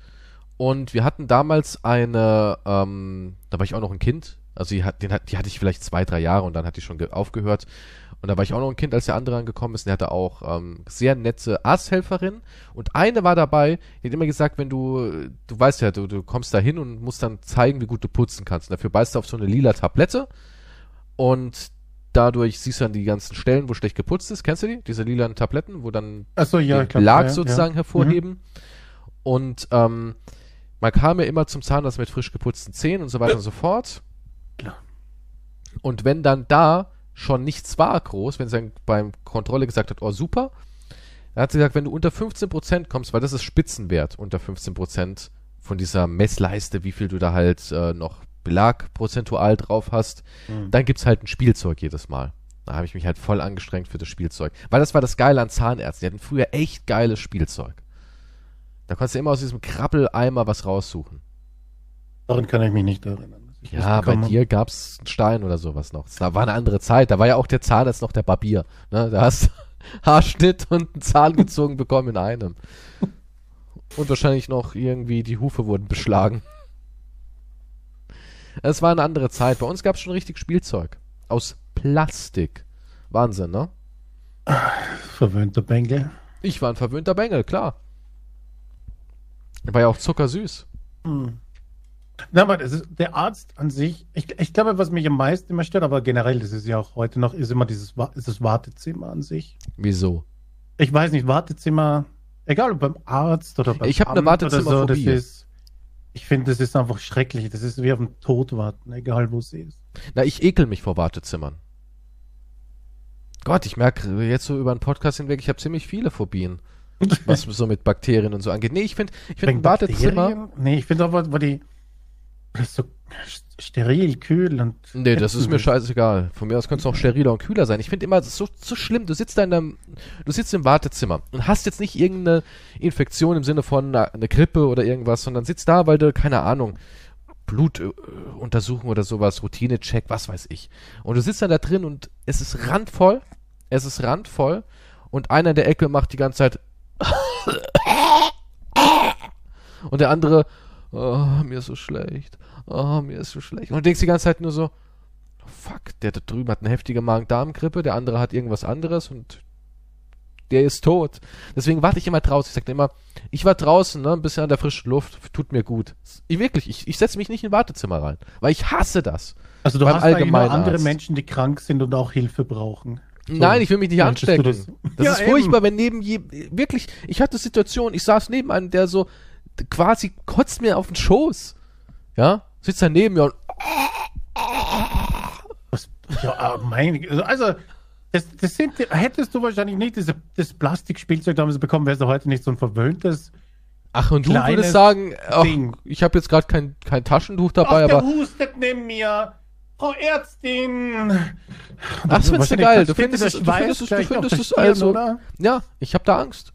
Und wir hatten damals eine, ähm, da war ich auch noch ein Kind. Also die, hat, den die hatte ich vielleicht zwei, drei Jahre und dann hat die schon ge- aufgehört. Und da war ich auch noch ein Kind, als der andere angekommen ist. Und der hatte auch ähm, sehr nette Arzthelferin. Und eine war dabei, die hat immer gesagt, wenn du, du weißt ja, du, du kommst da hin und musst dann zeigen, wie gut du putzen kannst. Und dafür beißt du auf so eine lila Tablette. Und dadurch siehst du dann die ganzen Stellen, wo schlecht geputzt ist. Kennst du die? Diese lilanen Tabletten, wo dann Achso, ja, den ich Belag ja, sozusagen ja. hervorheben. Und ähm, man kam ja immer zum Zahnarzt mit frisch geputzten Zähnen und so weiter und so fort. Klar. Und wenn dann da schon nichts war groß, wenn sie dann beim Kontrolle gesagt hat, oh super, dann hat sie gesagt, wenn du unter 15% kommst, weil das ist Spitzenwert, unter 15% von dieser Messleiste, wie viel du da halt äh, noch Belag prozentual drauf hast. Mhm. Dann gibt's halt ein Spielzeug jedes Mal. Da habe ich mich halt voll angestrengt für das Spielzeug. Weil das war das Geile an Zahnärzten. Die hatten früher echt geiles Spielzeug. Da konntest du immer aus diesem Krabbeleimer was raussuchen. Daran kann ich mich nicht erinnern. Ja, bei dir gab's einen Stein oder sowas noch. Da war eine andere Zeit. Da war ja auch der Zahnarzt noch der Barbier. Ne? Da hast du Haarschnitt und einen Zahn gezogen bekommen in einem. Und wahrscheinlich noch irgendwie die Hufe wurden beschlagen. Es war eine andere Zeit. Bei uns gab's schon richtig Spielzeug. Aus Plastik. Wahnsinn, ne? Verwöhnter Bengel. Ich war ein verwöhnter Bengel, klar. War ja auch zuckersüß. Na, aber das ist, der Arzt an sich, ich, ich glaube, was mich am meisten immer stört, aber generell, das ist ja auch heute noch, ist immer dieses ist das Wartezimmer an sich. Wieso? Ich weiß nicht, Wartezimmer, egal ob beim Arzt oder beim Ich hab eine Wartezimmerphobie. das ist, ich finde, das ist einfach schrecklich. Das ist wie auf dem Tod warten, egal wo es ist. Na, ich ekel mich vor Wartezimmern. Gott, ich merke jetzt so über den Podcast hinweg, ich habe ziemlich viele Phobien, was so mit Bakterien und so angeht. Nee, ich finde, ich finde ein. Bakterien? Nee, ich finde aber, wo die, das ist so steril, kühl und. Nee, das ist mir scheißegal. Von mir aus könnte es auch steriler und kühler sein. Ich finde immer, das ist so, so schlimm. Du sitzt da in deinem, du sitzt im Wartezimmer und hast jetzt nicht irgendeine Infektion im Sinne von einer, eine Grippe oder irgendwas, sondern sitzt da, weil du, keine Ahnung, Blutuntersuchung oder sowas, Routinecheck, was weiß ich. Und du sitzt dann da drin und es ist randvoll, es ist randvoll und einer in der Ecke macht die ganze Zeit und der andere, oh, mir ist so schlecht, oh, mir ist so schlecht. Und du denkst die ganze Zeit nur so, oh, fuck, der da drüben hat eine heftige Magen-Darm-Grippe, der andere hat irgendwas anderes und der ist tot. Deswegen warte ich immer draußen. Ich sag dir immer, ich war draußen, ne, ein bisschen an der frischen Luft, tut mir gut. Ich, wirklich, ich, ich setze mich nicht in ein Wartezimmer rein, weil ich hasse das. Also du hast Allgemeinarzt. andere Menschen, die krank sind und auch Hilfe brauchen. So. Nein, ich will mich nicht anstecken. Das, das? Ja, ist eben. furchtbar, wenn neben je, wirklich, ich hatte Situation, ich saß neben einem, der so quasi kotzt mir auf den Schoß. Ja, sitzt da neben mir und Was, ja, äh, mein, also das, das sind, hättest du wahrscheinlich nicht diese, das Plastikspielzeug damals bekommen, wärst du heute nicht so ein verwöhntes. Ach, und du würdest sagen, ach, ich habe jetzt gerade kein, kein Taschentuch dabei, aber hustet neben mir. Frau Ärztin. ach, das findest du geil. Du findest es, du findest es, du findest es also. oder? Ja, ich habe da Angst.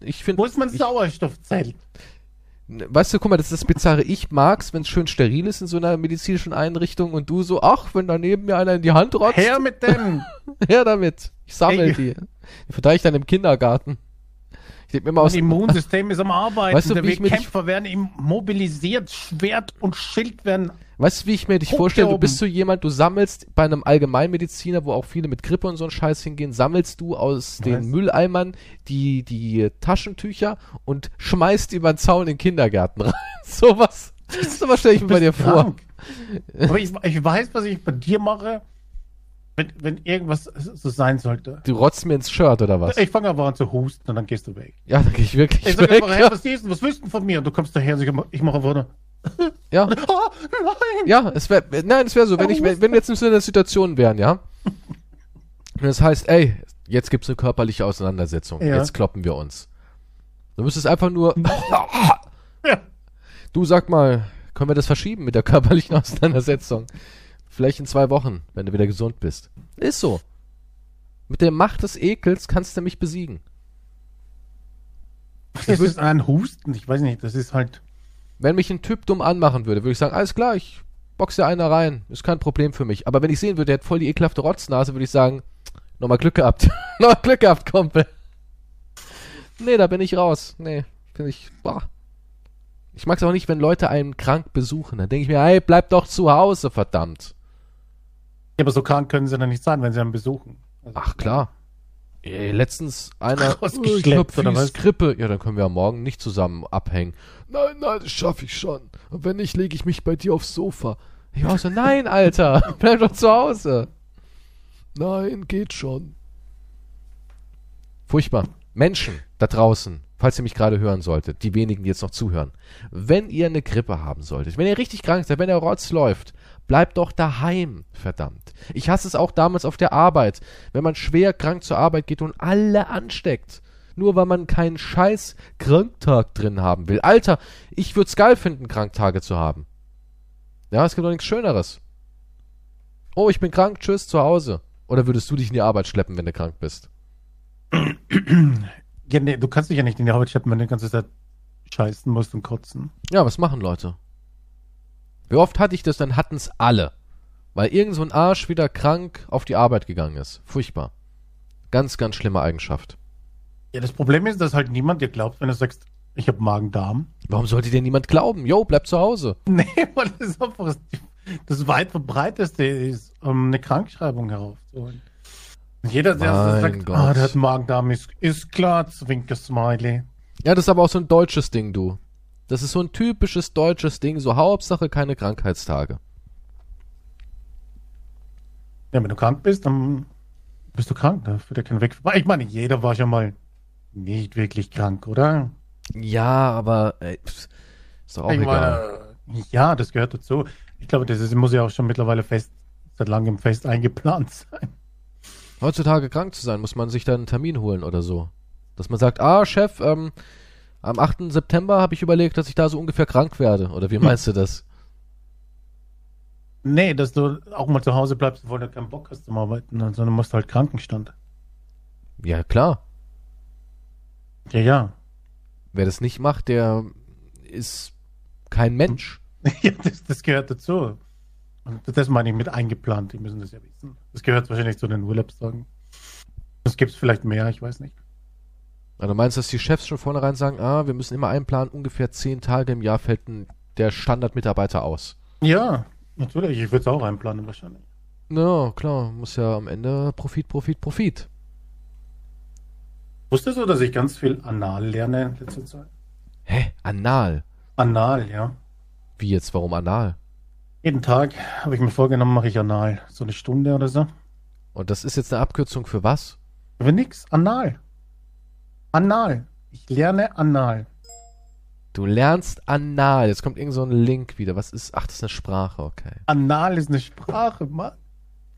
Ich finde, Wo ist mein Sauerstoffzelt? weißt du, guck mal, das ist das Bizarre. Ich mag's, wenn es schön steril ist in so einer medizinischen Einrichtung und du so, ach, wenn da neben mir einer in die Hand rotzt, Her mit dem! her damit. Ich sammel die. Die verteile ich dann im Kindergarten. Denk mir mal aus, Das Immunsystem ist am Arbeiten. Weißt du, wie ich mir die- Kämpfer werden mobilisiert, Schwert und Schild werden. weißt du, wie ich mir dich vorstelle? Du bist so jemand, du sammelst bei einem Allgemeinmediziner, wo auch viele mit Grippe und so ein Scheiß hingehen, sammelst du aus den Was? Mülleimern die, die Taschentücher und schmeißt über den Zaun in den Kindergarten rein. Sowas. Sowas stelle ich mir bei dir bist vor. krank. Aber ich, ich weiß, was ich bei dir mache, wenn, wenn irgendwas so sein sollte. Du rotzt mir ins Shirt oder was? Ich fange einfach an zu husten und dann gehst du weg. Ja, dann gehe ich wirklich Ich sage weg. einfach, hey, was willst du von mir? Und du kommst daher und ich mach- ich mache einfach nur. Ja, Oh, nein! ja, es wäre, nein, es wäre so, wenn ich, wenn, wenn wir jetzt in so einer Situation wären, ja. Und das heißt, ey, jetzt gibt's eine körperliche Auseinandersetzung. Ja. Jetzt kloppen wir uns. Du müsstest einfach nur, Ja. du sag mal, können wir das verschieben mit der körperlichen Auseinandersetzung? Vielleicht in zwei Wochen, wenn du wieder gesund bist. Ist so. Mit der Macht des Ekels kannst du mich besiegen. Was ist das ein Husten? Ich weiß nicht, das ist halt. Wenn mich ein Typ dumm anmachen würde, würde ich sagen, alles klar, ich box dir einer rein. Ist kein Problem für mich. Aber wenn ich sehen würde, der hat voll die ekelhafte Rotznase, würde ich sagen, nochmal Glück gehabt. nochmal Glück gehabt, Kumpel. Nee, da bin ich raus. Nee, finde ich, boah. Ich mag es auch nicht, wenn Leute einen krank besuchen. Dann denke ich mir, hey, bleib doch zu Hause, verdammt. Ja, aber so krank können sie dann nicht sein, wenn sie einen besuchen. Also, Ach, klar. Ey, letztens einer, Rausgeschleppt, hab oder was? Grippe. Ja, dann können wir am Morgen nicht zusammen abhängen. Nein, nein, das schaffe ich schon. Und wenn nicht, lege ich mich bei dir aufs Sofa. Ich war so, nein, Alter, bleib doch zu Hause. Nein, geht schon. Furchtbar. Menschen da draußen, falls ihr mich gerade hören solltet, die wenigen, die jetzt noch zuhören. Wenn ihr eine Grippe haben solltet, wenn ihr richtig krank seid, wenn der Rotz läuft, bleibt doch daheim, verdammt. Ich hasse es auch damals auf der Arbeit, wenn man schwer krank zur Arbeit geht und alle ansteckt. Nur weil man keinen scheiß Kranktag drin haben will. Alter, ich würd's geil finden, Kranktage zu haben. Ja, es gibt doch nichts Schöneres. Oh, ich bin krank, tschüss, zu Hause. Oder würdest du dich in die Arbeit schleppen, wenn du krank bist? Ja, nee, du kannst dich ja nicht in die Arbeit schleppen, wenn du die ganze Zeit scheißen musst und kotzen. Ja, was machen Leute? Wie oft hatte ich das, dann hatten's alle. Weil irgend so ein Arsch wieder krank auf die Arbeit gegangen ist. Furchtbar. Ganz, ganz schlimme Eigenschaft. Ja, das Problem ist, dass halt niemand dir glaubt, wenn du sagst, ich habe Magen-Darm. Warum sollte dir niemand glauben? Jo, bleib zu Hause. Nee, weil das einfach das, das weit verbreiteste ist, um eine Krankschreibung heraufzuholen. Jeder, der Mein sagt, Gott. ah, der hat Magen-Darm, ist, ist klar, zwinker Smiley. Ja, das ist aber auch so ein deutsches Ding, du. Das ist so ein typisches deutsches Ding, so Hauptsache keine Krankheitstage. Ja, wenn du krank bist, dann bist du krank, da führt ja kein Weg. Ich meine, jeder war schon mal nicht wirklich krank, oder? Ja, aber ey, pff, ist doch auch ich egal. meine, ja, das gehört dazu. Ich glaube, das ist, muss ja auch schon mittlerweile fest, seit langem fest eingeplant sein. Heutzutage krank zu sein, muss man sich dann einen Termin holen oder so. Dass man sagt, ah, Chef, ähm, am 8. September habe ich überlegt, dass ich da so ungefähr krank werde. Oder wie meinst du das? Nee, dass du auch mal zu Hause bleibst, obwohl du keinen Bock hast zum Arbeiten, sondern musst halt Krankenstand. Ja, klar. Ja, ja. Wer das nicht macht, der ist kein Mensch. Ja, das, das gehört dazu. Und das meine ich mit eingeplant, die müssen das ja wissen. Das gehört wahrscheinlich zu den Urlaubstagen. Das gibt es vielleicht mehr, ich weiß nicht. Also du meinst, dass die Chefs schon vornherein sagen, ah, wir müssen immer einplanen, ungefähr zehn Tage im Jahr fällt ein, der Standardmitarbeiter aus. Ja, natürlich, ich würde es auch einplanen wahrscheinlich. Na, klar, muss ja am Ende Profit, Profit, Profit. Wusstest du, dass ich ganz viel Anal lerne in letzter Zeit? Hä? Anal? Anal, ja. Wie jetzt, warum Anal? Jeden Tag habe ich mir vorgenommen, mache ich Anal. So eine Stunde oder so. Und das ist jetzt eine Abkürzung für was? Für nix, Anal. Anal. Ich lerne Anal. Du lernst Anal. Jetzt kommt irgend so ein Link wieder. Was ist? Ach, das ist eine Sprache, okay. Anal ist eine Sprache, Mann.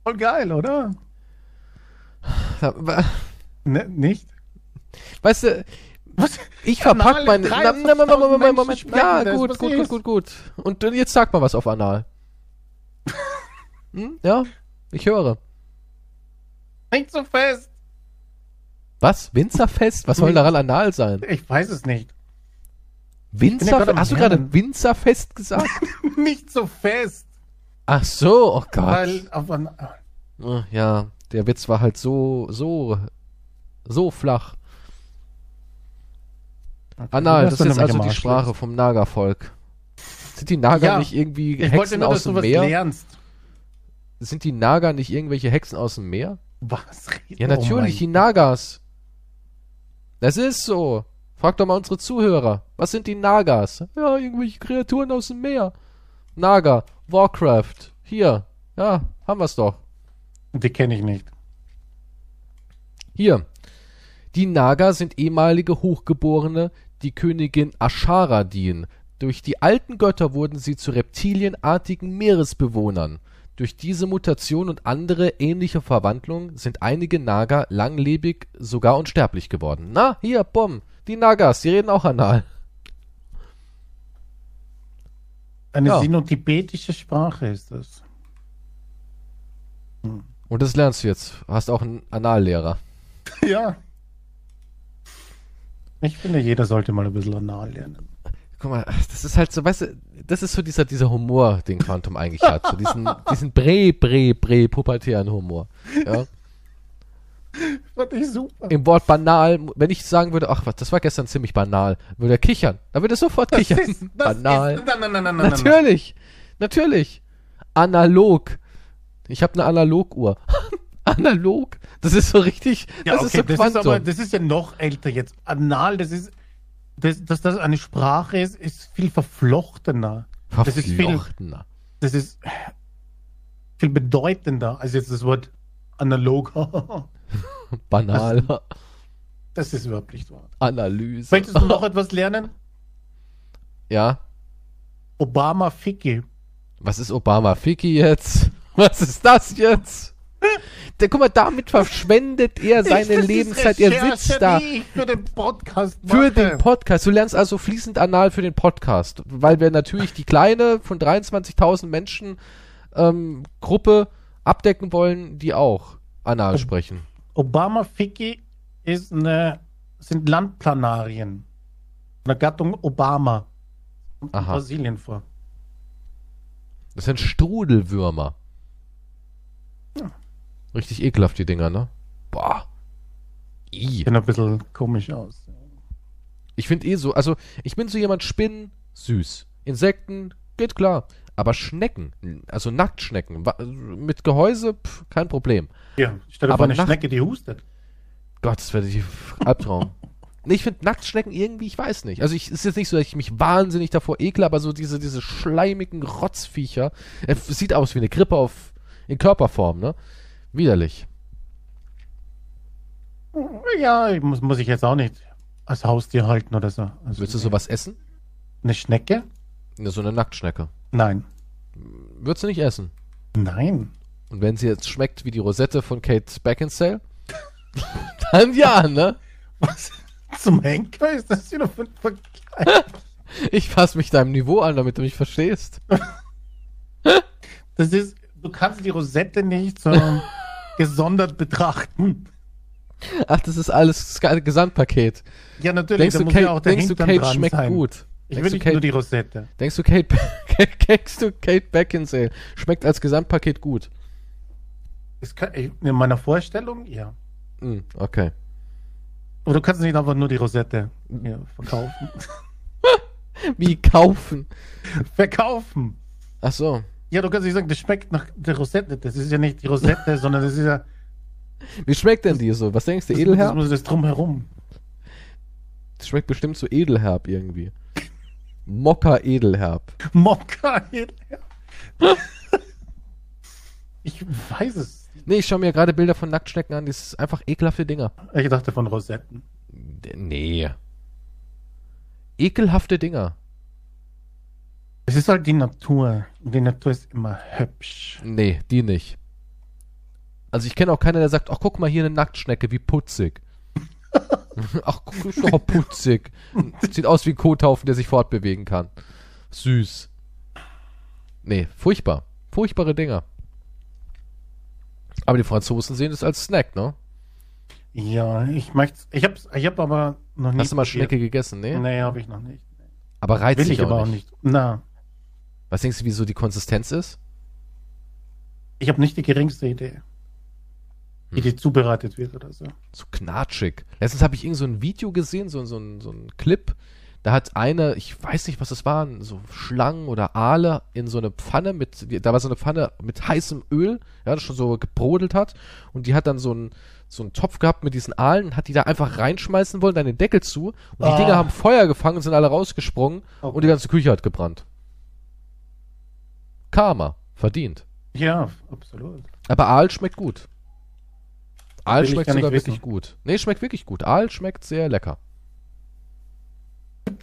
Voll geil, oder? Ne, nicht? Weißt du, Was? ich verpack Anal, mein. Na, na, na, Moment, 53.000 Moment, Ja, gut, gut, gut, gut, gut. Und jetzt sag mal was auf Anal. Hm? Ja, ich höre. Nicht so fest. Was? Winzerfest? Was soll daran Anal sein? Ich weiß es nicht. ja Winzer? gerade am Hast du gerade. Winzerfest gesagt? nicht so fest. Ach so, oh Gott. Weil an Äh, Ja, der Witz war halt so, so, so flach. Anal, das ist jetzt also die Sprache vom Naga-Volk. Sind die Naga Ja, nicht irgendwie Ich wollte Hexen nur, dass aus du dem was Meer? lernst. Sind die Naga nicht irgendwelche Hexen aus dem Meer? Was? Ja, Oh natürlich, die mein- Nagas. Das ist so. Frag doch mal unsere Zuhörer. Was sind die Nagas? Ja, irgendwelche Kreaturen aus dem Meer. Naga, Warcraft. Hier. Ja, haben wir's doch. Die kenne ich nicht. Hier. Die Naga sind ehemalige Hochgeborene, die Königin Ashara dienen. Durch die alten Götter wurden sie zu reptilienartigen Meeresbewohnern. Durch diese Mutation und andere ähnliche Verwandlungen sind einige Naga langlebig, sogar unsterblich geworden. Na, hier, bumm. Die Nagas, die reden auch anal. Eine Ja. sino-tibetische Sprache ist das. Und das lernst du jetzt. Hast auch einen Anallehrer. Ja. Ich finde, jeder sollte mal ein bisschen anal lernen. Guck mal, das ist halt so, weißt du, das ist so dieser, dieser Humor, den Quantum eigentlich hat. So diesen, diesen bre, bre, bre, pubertären Humor. Ja. Fand ich super. Im Wort banal, wenn ich sagen würde, ach was, das war gestern ziemlich banal, würde er kichern. Dann würde er sofort Das kichern. ist, banal. Ist, nein, nein, nein. natürlich. Natürlich. Analog. Ich habe eine Analoguhr. Analog. Das ist so richtig, Ja, das okay, ist so das ist Quantum. aber, das ist ja noch älter jetzt. Anal, das ist, das, dass das eine Sprache ist, ist viel verflochtener. Das ist viel, Verflochtener. das ist viel bedeutender als jetzt das Wort analog. Banal. Das ist überhaupt nicht wahr. Analyse. Möchtest du noch etwas lernen? Ja. Obama Ficky. Was ist Obama Ficky jetzt? Was ist das jetzt? Der, guck mal, damit verschwendet er seine Lebenszeit. Er sitzt da. Für den Podcast Für den Podcast. Du lernst also fließend anal für den Podcast, weil wir natürlich die kleine von 23.000 Menschen ähm, Gruppe abdecken wollen, die auch anal sprechen. Obama Ficky ist eine, sind Landplanarien. Eine Gattung Obama. Kommt in Aha. Brasilien vor. Das sind Strudelwürmer. Richtig ekelhaft, die Dinger, ne? Boah. I. Sehen ein bisschen komisch aus. Ich finde eh so, also ich bin so jemand, Spinnen, süß. Insekten, geht klar. Aber Schnecken, also Nacktschnecken, mit Gehäuse, pf, kein Problem. Ja, stell dir Aber vor, eine nach- Schnecke, die hustet. Gott, das wäre die Albtraum. ich finde Nacktschnecken irgendwie, ich weiß nicht. Also ich, es ist jetzt nicht so, dass ich mich wahnsinnig davor ekle, aber so diese, diese schleimigen Rotzviecher. Es sieht aus wie eine Grippe auf, in Körperform, ne? Widerlich. Ja, ich muss, muss ich jetzt auch nicht als Haustier halten oder so. Also, Würdest du sowas essen? Eine Schnecke? Ne, so eine Nacktschnecke. Nein. Würdest du nicht essen? Nein. Und wenn sie jetzt schmeckt wie die Rosette von Kate Beckinsale, dann ja, ne? Was? Zum Henker ist das wieder für ein Vergleich? Ich fasse mich deinem Niveau an, damit du mich verstehst. Das ist, du kannst die Rosette nicht so gesondert betrachten. Ach, das ist alles das Gesamtpaket. Ja, natürlich, Denkst du, ja Kate, auch der denkst du, Kate schmeckt sein. gut? Ich denkst, will nicht Kate, nur die Rosette. denkst du, Kate, denkst du, Kate Beckinsale schmeckt als Gesamtpaket gut? Kann, in meiner Vorstellung, ja. Hm, okay. Aber du kannst nicht einfach nur die Rosette ja, verkaufen. Wie kaufen? verkaufen! Ach so. Ja, du kannst nicht sagen, das schmeckt nach der Rosette. Das ist ja nicht die Rosette, sondern das ist ja Wie schmeckt denn die so? Was denkst du, das, edelherb? Das muss das drumherum. Das schmeckt bestimmt so edelherb irgendwie. Mokka edelherb. Mokka. Ich weiß es. Nee, ich schaue mir gerade Bilder von Nacktschnecken an. Das ist einfach ekelhafte Dinger. Ich dachte von Rosetten. Nee. Ekelhafte Dinger. Es ist halt die Natur. Die Natur ist immer hübsch. Nee, die nicht. Also ich kenne auch keiner, der sagt, ach guck mal hier eine Nacktschnecke, wie putzig. ach, guck, ist doch putzig. Sieht aus wie ein Kothaufen, der sich fortbewegen kann. Süß. Nee, furchtbar. Furchtbare Dinger. Aber die Franzosen sehen es als Snack, ne? Ja, ich möchte. Ich hab's, ich hab aber noch nicht. Hast du mal probiert. Schnecke gegessen? Nee. Nee, habe ich noch nicht. Aber reizt Will ich auch aber auch nicht. Na, Was denkst du, wie so die Konsistenz ist? ich habe nicht die geringste Idee. Wie Hm. die zubereitet wird oder so. so knatschig. Letztens habe ich irgend so ein Video gesehen, so, so, ein, so ein Clip. Da hat eine, ich weiß nicht, was das waren, so Schlangen oder Aale in so eine Pfanne mit, da war so eine Pfanne mit heißem Öl, ja, das schon so gebrodelt hat. Und die hat dann so einen, so einen Topf gehabt mit diesen Aalen hat die da einfach reinschmeißen wollen, dann den Deckel zu. Und die Ah. Dinger haben Feuer gefangen und sind alle rausgesprungen Oh und die ganze Küche hat gebrannt. Karma. Verdient. Ja, absolut. Aber Aal schmeckt gut. Aal schmeckt sogar wissen. wirklich gut. Nee, schmeckt wirklich gut. Aal schmeckt sehr lecker.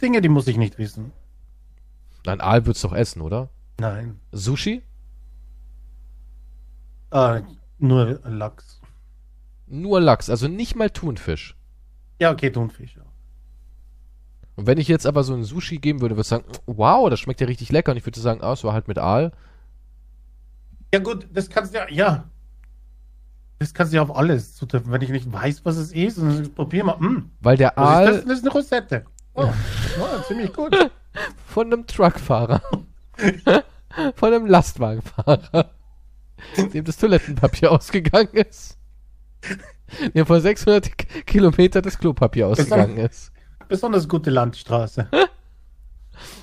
Dinge, die muss ich nicht wissen. Nein, Aal würdest du doch essen, oder? Nein. Sushi? Ah, nur Lachs. Nur Lachs, also nicht mal Thunfisch. Ja, okay, Thunfisch. Ja. Und wenn ich jetzt aber so ein Sushi geben würde, würde ich sagen, wow, das schmeckt ja richtig lecker. Und ich würde sagen, ah, es war halt mit Aal. ja, gut, das kannst du ja. Ja. Das kannst du ja auf alles zutreffen. Wenn ich nicht weiß, was es ist, und dann probier mal. Hm, Weil der was ist Aal das? Das ist eine Rosette. Oh, ja, ziemlich gut. von einem Truckfahrer, von einem Lastwagenfahrer, dem das Toilettenpapier ausgegangen ist. Dem vor 600 K- Kilometer das Klopapier ausgegangen ist. Besonders gute Landstraße.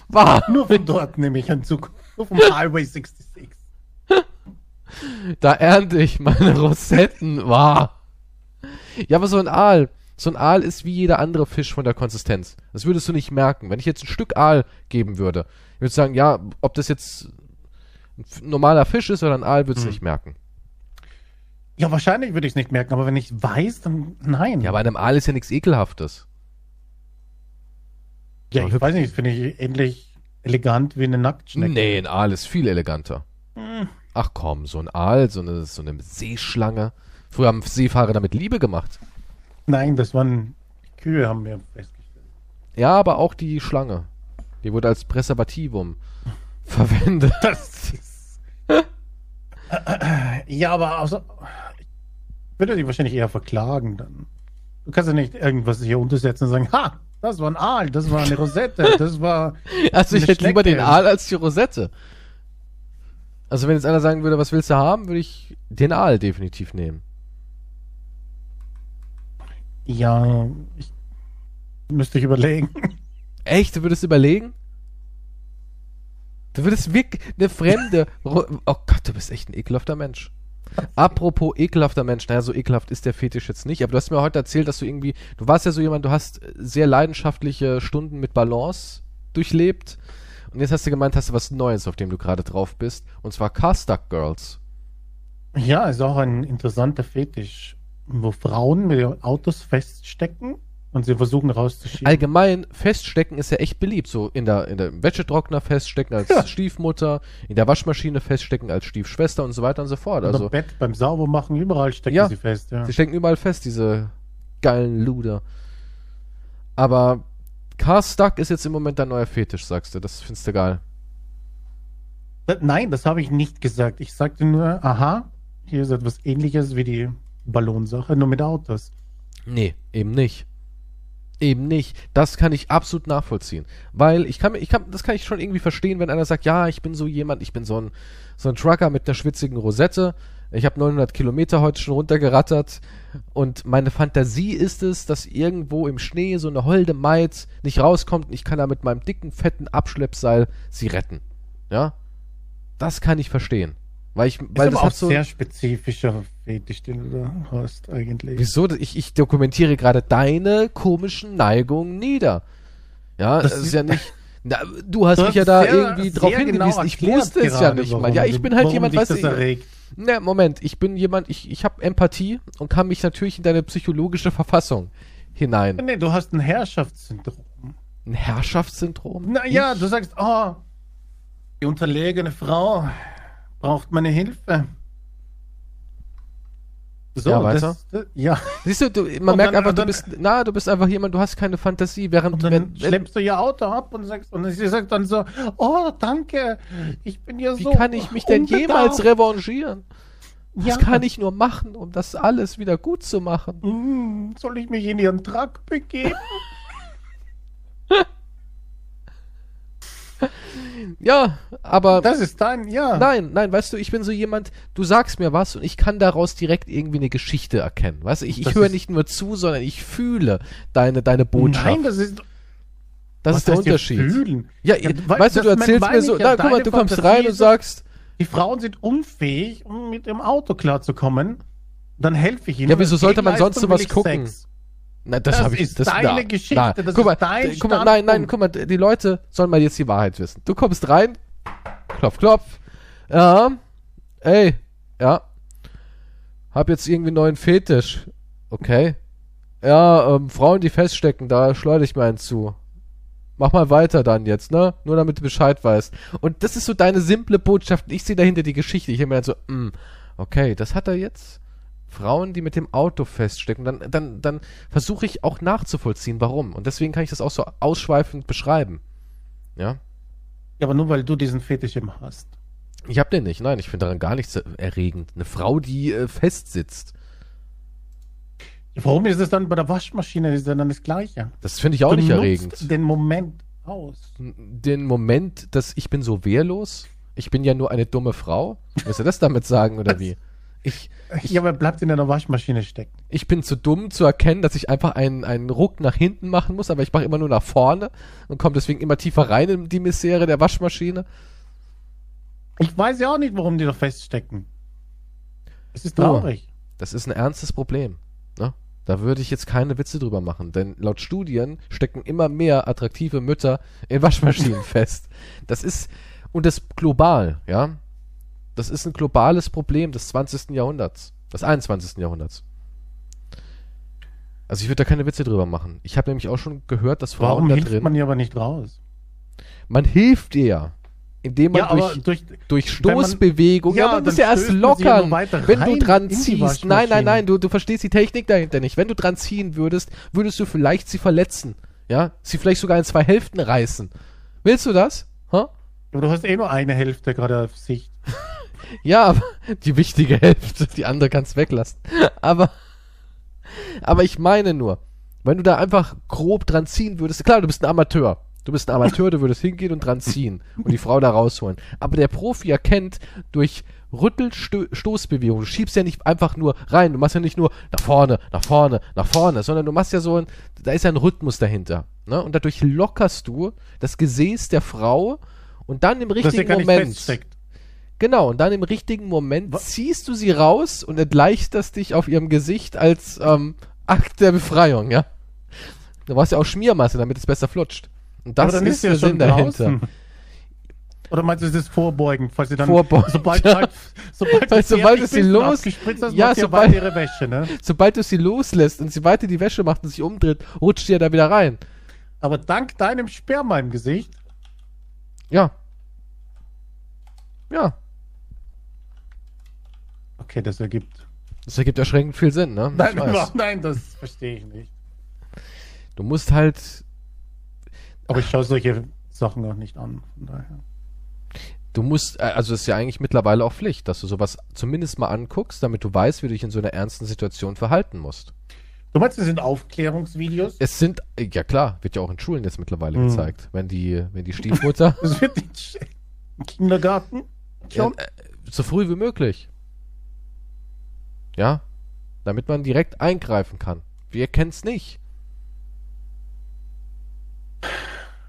War. Nur von dort nehme ich einen Zug. Nur vom Highway 66. Da ernte ich meine Rosetten. War. Ja, aber so ein Aal. So ein Aal ist wie jeder andere Fisch von der Konsistenz. Das würdest du nicht merken. Wenn ich jetzt ein Stück Aal geben würde, ich würde sagen, ja, ob das jetzt ein normaler Fisch ist oder ein Aal, würdest du Hm. nicht merken. Ja, wahrscheinlich würde ich es nicht merken, aber wenn ich weiß, dann nein. Ja, bei einem Aal ist ja nichts Ekelhaftes. Ja, ich weiß nicht, finde ich ähnlich elegant wie eine Nacktschnecke. Nee, ein Aal ist viel eleganter. Hm. Ach komm, so ein Aal, so eine, so eine Seeschlange. Früher haben Seefahrer damit Liebe gemacht. Nein, das waren Kühe, haben wir festgestellt. Ja, aber auch die Schlange. Die wurde als Präservativum verwendet. Das ist ja, aber also, ich würde dich wahrscheinlich eher verklagen dann. Du kannst ja nicht irgendwas hier untersetzen und sagen, ha, das war ein Aal, das war eine Rosette, das war. Also ich hätte lieber den. Aal als die Rosette. Also wenn jetzt einer sagen würde, was willst du haben, würde ich den Aal definitiv nehmen. Ja, ich müsste ich überlegen. Echt? Du würdest überlegen? Du würdest wirklich eine fremde. Oh Gott, du bist echt ein ekelhafter Mensch. Apropos ekelhafter Mensch, naja, so ekelhaft ist der Fetisch jetzt nicht, aber du hast mir heute erzählt, dass du irgendwie, du warst ja so jemand, du hast sehr leidenschaftliche Stunden mit Balance durchlebt und jetzt hast du gemeint, hast du was Neues, auf dem du gerade drauf bist, und zwar Carstuck Girls. Ja, ist auch ein interessanter Fetisch, wo Frauen mit Autos feststecken und sie versuchen rauszuschieben. Allgemein, Feststecken ist ja echt beliebt. So in der, in der Wäschetrockner feststecken als Ja. Stiefmutter, in der Waschmaschine feststecken als Stiefschwester und so weiter und so fort. Oder Also, Bett beim Saubermachen, überall stecken Ja. sie fest. Ja. sie stecken überall fest, diese geilen Luder. Aber Carstuck ist jetzt im Moment dein neuer Fetisch, sagst du. Das findest du geil. Nein, das habe ich nicht gesagt. Ich sagte nur, aha, hier ist etwas ähnliches wie die Ballonsache, nur mit Autos. Nee, eben nicht. Eben nicht. Das kann ich absolut nachvollziehen. Weil ich kann ich kann, das kann ich schon irgendwie verstehen, wenn einer sagt, ja, ich bin so jemand, ich bin so ein, so ein Trucker mit einer schwitzigen Rosette. Ich habe 900 Kilometer heute schon runtergerattert und meine Fantasie ist es, dass irgendwo im Schnee so eine holde Maid nicht rauskommt und ich kann da mit meinem dicken, fetten Abschleppseil sie retten. Ja? Das kann ich verstehen. Weil ich, Ist weil aber das auch so, sehr spezifischer Fetisch, den du da hast eigentlich. Wieso? Ich, ich dokumentiere gerade deine komischen Neigungen nieder. Ja, Das das ist ist- ja nicht. Na, du hast mich ja da sehr- irgendwie drauf sehr genau hingewiesen. ich wusste es ja nicht warum mal. Ja, ich bin halt jemand, du. erregt. Na, Moment, ich bin jemand, ich, ich habe Empathie und kann mich natürlich in deine psychologische Verfassung hinein. Nee, du hast ein Herrschaftssyndrom. Ein Herrschaftssyndrom? Naja, du sagst, oh, die unterlegene Frau braucht meine Hilfe. So, Ja, weiter. Das, ja, Siehst du, du man Und merkt dann- einfach, und du dann- bist, na, du bist einfach jemand, du hast keine Fantasie, während und dann wenn, schleppst du ihr Auto ab und sagst, und sie sagt dann so, oh, danke, ich bin ja wie so. kann ich mich denn jemals revanchieren? Was Ja. kann ich nur machen, um das alles wieder gut zu machen? Hm, soll ich mich in ihren Truck begeben? Ja, aber Das ist dein, ja. nein, nein, weißt du, ich bin so jemand, du sagst mir was und ich kann daraus direkt irgendwie eine Geschichte erkennen. Weißt du, ich, ich höre nicht nur zu, sondern ich fühle deine, deine Botschaft. Nein, das ist. das ist der Unterschied. Fühlen? Ja, Ja, weißt du, du erzählst mir so, ja, na, guck mal, du kommst Fantasie rein und sagst, Die Frauen sind unfähig, um mit dem Auto klarzukommen. Dann helfe ich ihnen. Ja, wieso sollte man sonst sowas gucken? Sex. Na, das, Das habe ich, ist das, deine na, Geschichte, na, das guck mal, ist dein guck mal, nein, nein, guck mal, die Leute sollen mal jetzt die Wahrheit wissen. Du kommst rein, klopf, klopf, ja, ey, ja, hab jetzt irgendwie einen neuen Fetisch, okay, ja, ähm, Frauen, die feststecken, da schleudere ich mir einen zu. Mach mal weiter dann jetzt, ne? Nur damit du Bescheid weißt. Und das ist so deine simple Botschaft. Ich sehe dahinter die Geschichte. Ich denke mir dann so, mm, okay, das hat er jetzt. Frauen, die mit dem Auto feststecken. Dann, dann, dann versuche ich auch nachzuvollziehen, warum. Und deswegen kann ich das auch so ausschweifend beschreiben. Ja? Ja, aber nur weil du diesen Fetisch immer hast. Ich hab den nicht. Nein, ich finde daran gar nichts erregend. Eine Frau, die äh, festsitzt. Warum ist es dann bei der Waschmaschine ist dann das Gleiche? Das finde ich auch du nicht erregend. den Moment aus. Den Moment, dass ich bin so wehrlos. Ich bin ja nur eine dumme Frau. Willst du das damit sagen oder wie? Ich, Ja, aber bleibt in einer Waschmaschine stecken. ich bin zu dumm zu erkennen, dass ich einfach einen, einen Ruck nach hinten machen muss, aber ich mache immer nur nach vorne und komme deswegen immer tiefer rein in die Misere der Waschmaschine. Ich weiß ja auch nicht, warum die da feststecken. Es ist Oh. traurig. Das ist ein ernstes Problem. Ne? Da würde ich jetzt keine Witze drüber machen, denn laut Studien stecken immer mehr attraktive Mütter in Waschmaschinen fest. Das ist, und das global, ja. Das ist ein globales Problem des 20. Jahrhunderts, des 21. Jahrhunderts. Also ich würde da keine Witze drüber machen. Ich habe nämlich auch schon gehört, dass Frauen Warum da hilft drin. man ihr aber nicht raus? Man hilft ihr. Indem man Ja, durch, durch, durch wenn man- Stoßbewegung, ja, Ja, man muss ja erst lockern. Wenn du dran ziehst, nein, nein, nein, du, du verstehst die Technik dahinter nicht. Wenn du dran ziehen würdest, würdest du vielleicht sie verletzen. Ja, sie vielleicht sogar in zwei Hälften reißen. Willst du das? Hä? aber du hast eh nur eine Hälfte gerade auf Sicht. Ja, aber die wichtige Hälfte, die andere kannst weglassen. Aber, aber ich meine nur, wenn du da einfach grob dran ziehen würdest, klar, du bist ein Amateur. Du bist ein Amateur, du würdest hingehen und dran ziehen und die Frau da rausholen. Aber der Profi erkennt durch Rüttelstoßbewegung. Du schiebst ja nicht einfach nur rein. Du machst ja nicht nur nach vorne, nach vorne, nach vorne, sondern du machst ja so ein, da ist ja ein Rhythmus dahinter. Ne? Und dadurch lockerst du das Gesäß der Frau und dann im richtigen Moment. Genau, und dann im richtigen Moment Wa- ziehst du sie raus und entleichterst dich auf ihrem Gesicht als ähm, Akt der Befreiung, ja. Du brauchst ja auch Schmiermasse, damit es besser flutscht. Und das aber dann ist ist der ja Sinn dahinter. draußen. Oder meinst du, es ist vorbeugend, falls sie dann Vorbeugend, sobald ja. halt, sobald, Weil sie sobald es sie los- hast, Ja, sobald- ihre Wäsche, ne? Sobald du sie loslässt und sie weiter die Wäsche macht und sich umdreht, rutscht sie ja da wieder rein. Aber dank deinem Sperma im Gesicht, Ja. Ja. Okay, das ergibt. Das ergibt erschreckend viel Sinn, ne? Nein, nein, das verstehe ich nicht. Du musst halt Aber ich schaue solche Sachen auch nicht an. Von daher. Du musst, äh, also es ist ja eigentlich mittlerweile auch Pflicht, dass du sowas zumindest mal anguckst, damit du weißt, wie du dich in so einer ernsten Situation verhalten musst. Du meinst, das sind Aufklärungsvideos? Es sind, äh, ja klar, wird ja auch in Schulen jetzt mittlerweile Mhm. gezeigt, wenn die, wenn die Stiefmutter, Das wird nicht im Kindergarten ja, schon. äh, so früh wie möglich. Ja, damit man direkt eingreifen kann. Wir kennen es nicht.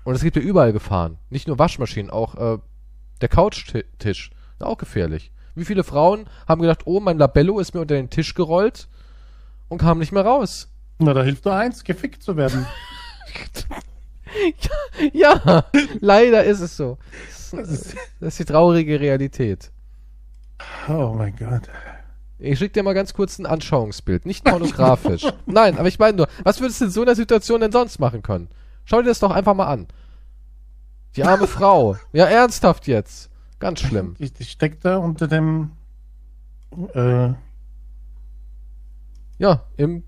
Und es gibt ja überall Gefahren. Nicht nur Waschmaschinen, auch äh, der Couchtisch. Ist auch gefährlich. Wie viele Frauen haben gedacht, oh, mein Labello ist mir unter den Tisch gerollt und kam nicht mehr raus. Na, da hilft nur eins, gefickt zu werden. Ja, leider ist es so. Das ist, Das ist die traurige Realität. oh mein Gott. Ich schick dir mal ganz kurz ein Anschauungsbild. Nicht pornografisch. Nein, aber ich meine nur, was würdest du in so einer Situation denn sonst machen können? Schau dir das doch einfach mal an. Die arme Frau. Ja, ernsthaft jetzt. Ganz schlimm. Die, die steckt da unter dem. Äh, Ja, im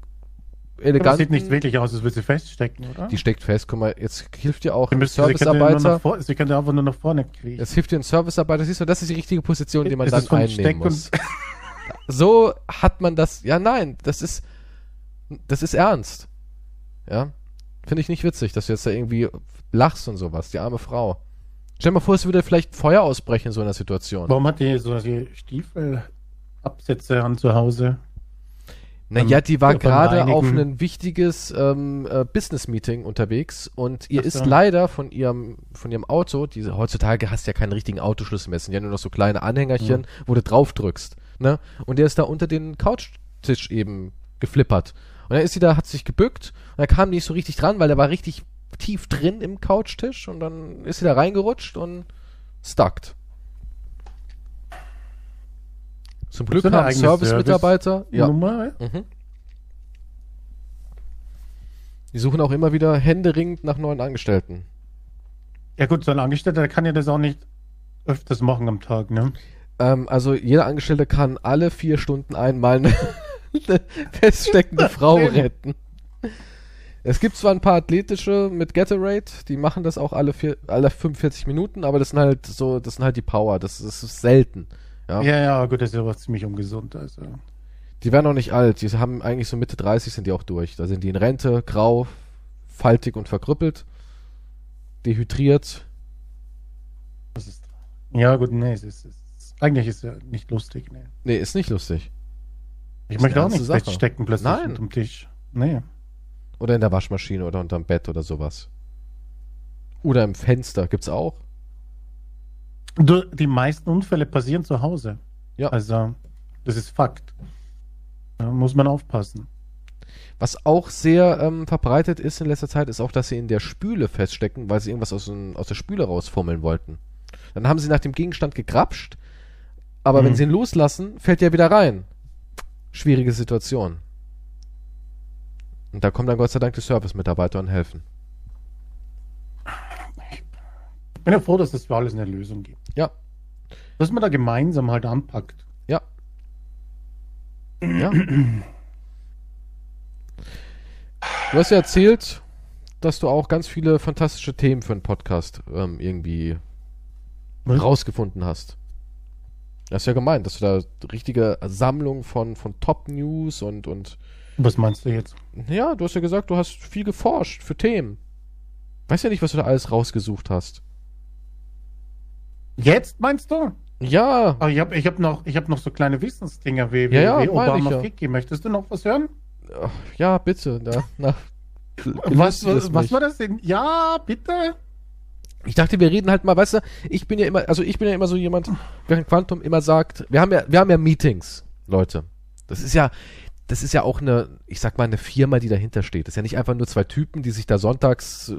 das eleganten... sieht nicht wirklich aus, als würde sie feststecken, oder? Die steckt fest. Guck mal, jetzt hilft dir auch ein sie, Servicearbeiter. sie könnte einfach nur nach vorne kriechen. Jetzt hilft dir ein Servicearbeiter. Siehst du, das ist die richtige Position, die man Ist dann einnehmen muss. So hat man das. Ja, nein, das ist, das ist ernst. Ja, finde ich nicht witzig, dass du jetzt da irgendwie lachst und sowas. Die arme Frau. Stell dir mal vor, es würde vielleicht Feuer ausbrechen in so einer Situation. Warum hat die so die Stiefelabsätze an zu Hause? Naja, die war gerade auf ein wichtiges ähm, äh, Business-Meeting unterwegs und ihr Ach ist so. leider von ihrem, von ihrem Auto, diese, heutzutage hast du ja keinen richtigen Autoschlüssel mehr, sind ja nur noch so kleine Anhängerchen, wo du drauf drückst. Ne? Und der ist da unter den Couchtisch eben geflippert. Und dann ist sie da, hat sich gebückt und er kam nicht so richtig dran, weil der war richtig tief drin im Couchtisch und dann ist sie da reingerutscht und stuckt. Zum Glück haben Service-Mitarbeiter, ja? Mhm. Die suchen auch immer wieder händeringend nach neuen Angestellten. Ja gut, so ein Angestellter, der kann ja das auch nicht öfters machen am Tag, ne? Ähm, also jeder Angestellte kann alle vier Stunden einmal eine, eine feststeckende Frau retten. Es gibt zwar ein paar athletische mit Gatorade, die machen das auch alle, vier, alle 45 Minuten, aber das sind halt so, das sind halt die Power, das, das ist selten. Ja. Ja, ja, gut, das ist aber ziemlich ungesund, also. Die werden auch nicht alt, die haben eigentlich so Mitte 30 sind die auch durch. Da sind die in Rente, grau, faltig und verkrüppelt, dehydriert. Das ist, ja, gut, nee, es ist, es ist, eigentlich ist ja nicht lustig, nee. Nee, ist nicht lustig. Ich Ist möchte auch nicht feststecken plötzlich Nein. unterm Tisch. Nee. Oder in der Waschmaschine oder unterm Bett oder sowas. Oder im Fenster gibt's auch. Du, die meisten Unfälle passieren zu Hause. Ja. Also, das ist Fakt. Da muss man aufpassen. Was auch sehr ähm, verbreitet ist in letzter Zeit, ist auch, dass sie in der Spüle feststecken, weil sie irgendwas aus, dem- aus der Spüle rausfummeln wollten. Dann haben sie nach dem Gegenstand gegrapscht, aber Mhm. wenn sie ihn loslassen, fällt der wieder rein. Schwierige Situation. Und da kommen dann Gott sei Dank die Service-Mitarbeiter und helfen. Ich bin ja froh, dass es für alles eine Lösung gibt. Ja. Dass man da gemeinsam halt anpackt. Ja. Ja. Du hast ja erzählt, dass du auch ganz viele fantastische Themen für einen Podcast ähm, irgendwie Was? rausgefunden hast. Das ist ja gemeint, dass du da richtige Sammlung von, von Top-News und, und Was meinst du jetzt? ja, du hast ja gesagt, du hast viel geforscht für Themen. Weiß ja nicht, was du da alles rausgesucht hast. Jetzt meinst du? Ja, Aber ich habe ich hab noch, ich hab noch so kleine Wissensdinger wie, wie, Ja, ja, wie Obama ja. Ficky. Möchtest du noch was hören? ja, bitte. Na, na, Was, was, was war das denn? Ja, bitte? Ich dachte, wir reden halt mal, weißt du, ich bin ja immer, also ich bin ja immer so jemand, während Quantum immer sagt, wir haben ja, wir haben ja Meetings, Leute. Das ist ja, das ist ja auch eine, ich sag mal, eine Firma, die dahinter steht. Das ist ja nicht einfach nur zwei Typen, die sich da sonntags äh,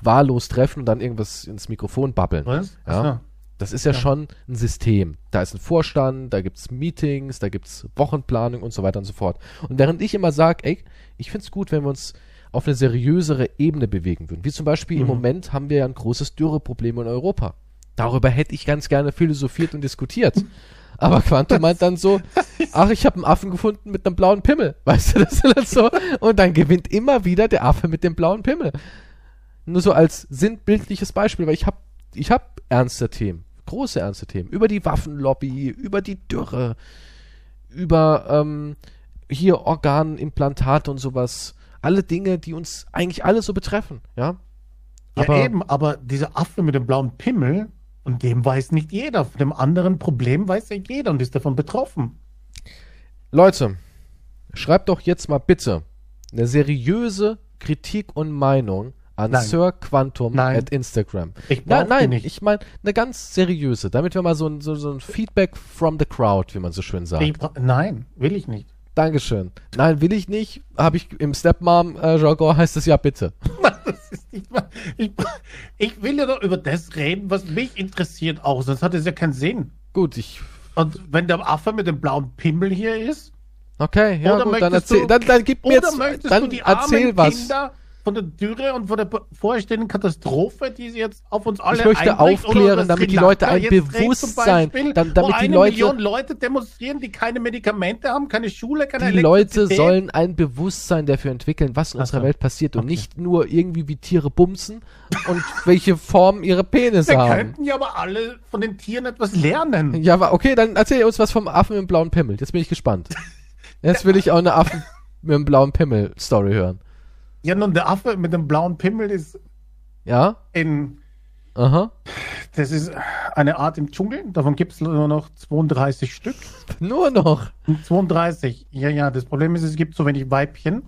wahllos treffen und dann irgendwas ins Mikrofon babbeln. Was? Ja. Achso. Das ist ja, Ja. schon ein System. Da ist ein Vorstand, da gibt's Meetings, da gibt's Wochenplanung und so weiter und so fort. Und während ich immer sage, ey, ich find's gut, wenn wir uns auf eine seriösere Ebene bewegen würden. Wie zum Beispiel im Mhm. Moment haben wir ja ein großes Dürreproblem in Europa. Darüber hätte ich ganz gerne philosophiert und diskutiert. Aber Quantum meint dann so, ach, ich habe einen Affen gefunden mit einem blauen Pimmel. Weißt du, das ist dann so. Und dann gewinnt immer wieder der Affe mit dem blauen Pimmel. Nur so als sinnbildliches Beispiel, weil ich habe ich hab ernste Themen, große ernste Themen. Über die Waffenlobby, über die Dürre, über ähm, hier Organimplantate und sowas. Alle Dinge, die uns eigentlich alle so betreffen, ja. Ja, Aber- eben, aber dieser Affe mit dem blauen Pimmel, und dem weiß nicht jeder. Von dem anderen Problem weiß ja jeder und ist davon betroffen. Leute, schreibt doch jetzt mal bitte eine seriöse Kritik und Meinung an Nein. Sir Quantum Nein. at Instagram. Ich Na, nein, nicht. ich meine eine ganz seriöse, damit wir mal so ein, so, so ein Feedback from the crowd, wie man so schön sagt. Nein, will ich nicht. Dankeschön. Nein, will ich nicht. Habe ich im Stepmom-Jargon heißt es ja bitte. Ich, ich will ja doch über das reden, was mich interessiert auch, sonst hat es ja keinen Sinn. Gut, ich. Und wenn der Affe mit dem blauen Pimmel hier ist, Okay, ja gut, dann erzähl. du- Dann, dann gib mir oder jetzt. möchtest Dann du die erzähl was. Kinder von der Dürre und von der bevorstehenden Katastrophe, die sie jetzt auf uns alle Ich möchte aufklären, damit die Leute ein Bewusstsein- Beispiel, dann- damit wo die eine Leute- Million Leute demonstrieren, die keine Medikamente haben, keine Schule, keine Die Leute sollen ein Bewusstsein dafür entwickeln, was in unserer. Welt passiert und Okay. nicht nur irgendwie wie Tiere bumsen und welche Form ihre Penisse Wir haben. könnten ja aber alle von den Tieren etwas lernen. Ja, aber okay, dann erzähl uns was vom Affen mit dem blauen Pimmel. Jetzt bin ich gespannt. Jetzt will ich auch eine Affen mit dem blauen Pimmel Story hören. Ja, nun, der Affe mit dem blauen Pimmel ist Ja? in, Aha. das ist eine Art im Dschungel. Davon gibt es nur noch 32 Stück. Nur noch. 32. Ja, ja, das Problem ist, es gibt so wenig Weibchen.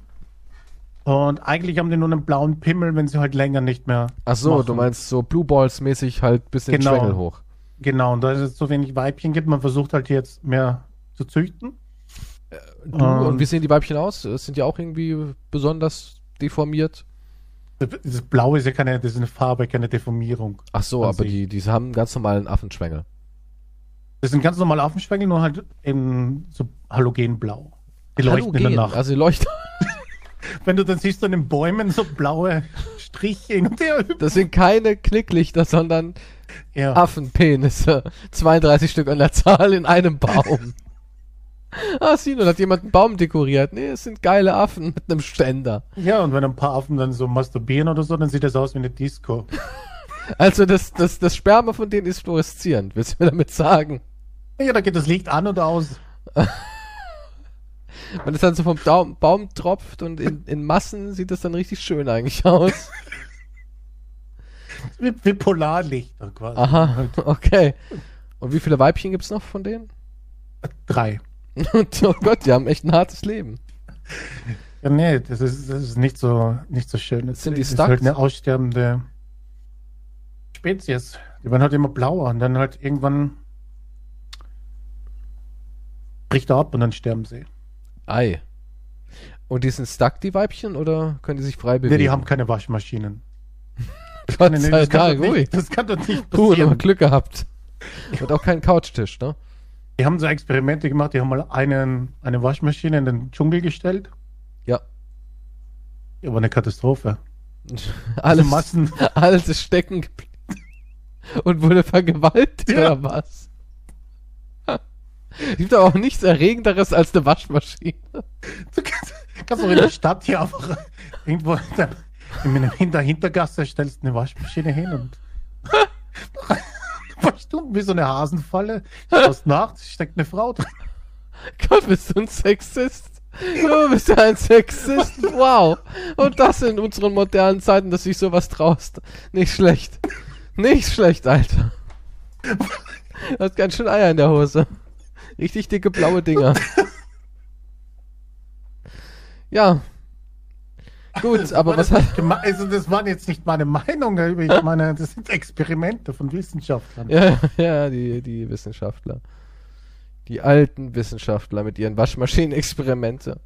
Und eigentlich haben die nur einen blauen Pimmel, wenn sie halt länger nicht mehr. Ach so, machen. du meinst so Blue Balls mäßig halt bis den Genau. Schwengel hoch. Genau, und da es so wenig Weibchen gibt, man versucht halt jetzt mehr zu züchten. Du, Ähm. und wie sehen die Weibchen aus? Sind die auch irgendwie besonders deformiert? Das Blaue ist ja keine, das ist eine Farbe, keine Deformierung. Ach so, aber sich. die, die haben einen ganz normalen Affenschwengel. Das sind ganz normale Affenschwengel, nur halt in so halogenblau. Die leuchten in der Halogen, Nacht. Also die leuchten. Wenn du dann siehst an den Bäumen so blaue Striche hin und her. Das sind keine Knicklichter, sondern Ja. Affenpenisse. 32 Stück an der Zahl in einem Baum. Ah, Sino, da hat jemand einen Baum dekoriert. Nee, es sind geile Affen mit einem Ständer. ja, und wenn ein paar Affen dann so masturbieren oder so, dann sieht das aus wie eine Disco. Also das, das, das Sperma von denen ist fluoreszierend. Willst du mir damit sagen? Ja, da geht das Licht an und aus. Wenn es dann so vom Daum, Baum tropft und in, in Massen sieht das dann richtig schön eigentlich aus. Wie, wie Polarlichter quasi. Aha, okay. Und wie viele Weibchen gibt's noch von denen? Drei. Und, oh Gott, die haben echt ein hartes Leben. Ja, nee, das ist, das ist nicht so, nicht so schön. Das Sind die ist halt eine aussterbende Spezies. Die werden halt immer blauer und dann halt irgendwann bricht er ab und dann sterben sie. Ei. Und die sind stuck, die Weibchen, oder können die sich frei Nee, bewegen? die haben keine Waschmaschinen. Gott Nee, nee, sei das, kann Dank, nicht, das kann doch nicht Puh, passieren. nochmal Glück gehabt. Und auch keinen Couchtisch, ne? Die haben so Experimente gemacht, die haben mal einen, eine Waschmaschine in den Dschungel gestellt. Ja. Ja, war eine Katastrophe. Alles, Massen. alles ist stecken geblieben. Und wurde vergewaltigt Ja. oder was? Gibt aber auch nichts Erregenderes als eine Waschmaschine. Du kannst, kannst doch in der Stadt hier einfach irgendwo in der, in Hinter Hintergasse stellst eine Waschmaschine hin und paar Stunden wie so eine Hasenfalle. Schaust nach, steckt eine Frau drin. Gott, bist du ein Sexist? Du bist ja ein Sexist. Wow. Und das in unseren modernen Zeiten, dass du dich sowas traust. Nicht schlecht. Nicht schlecht, Alter. Du hast ganz schön Eier in der Hose. Richtig dicke blaue Dinger. Ja. Gut, aber was hat. Also das waren jetzt nicht meine Meinung, ich meine, das sind Experimente von Wissenschaftlern. Ja, ja, die, die Wissenschaftler. Die alten Wissenschaftler mit ihren Waschmaschinenexperimente.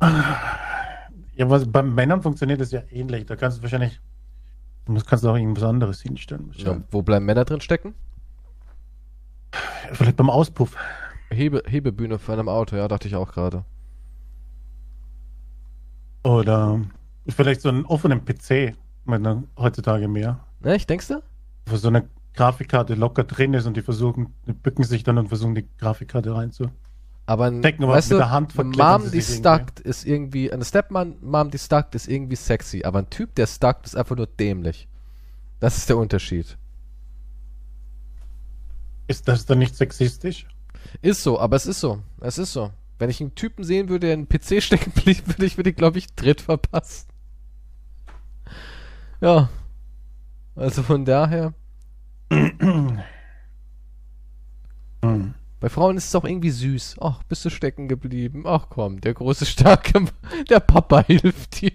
Ja, was bei Männern funktioniert das ja ähnlich. Da kannst du wahrscheinlich, das kannst du auch irgendwas anderes hinstellen. Ja, wo bleiben Männer drin stecken? Vielleicht beim Auspuff. Hebe, Hebebühne von einem Auto, ja, dachte ich auch gerade. Oder vielleicht so einen offenen PC, wenn er heutzutage mehr. Ne, ich denkst du? Wo so eine Grafikkarte locker drin ist und die versuchen, die bücken sich dann und versuchen die Grafikkarte reinzu. Aber ein, aber weißt mit du, der Hand Mom, die stuckt, ist irgendwie, eine Stepmom, die stuckt, ist irgendwie sexy, aber ein Typ, der stuckt, ist einfach nur dämlich. Das ist der Unterschied. Ist das dann nicht sexistisch? Ist so, aber es ist so. Es ist so. Wenn ich einen Typen sehen würde, der in einen PC stecken blieb, würde ich, würde ich, glaube ich, Tritt verpassen. Ja. Also von daher. Bei Frauen ist es auch irgendwie süß. Ach, bist du stecken geblieben? Ach komm, der große, starke, der Papa hilft dir.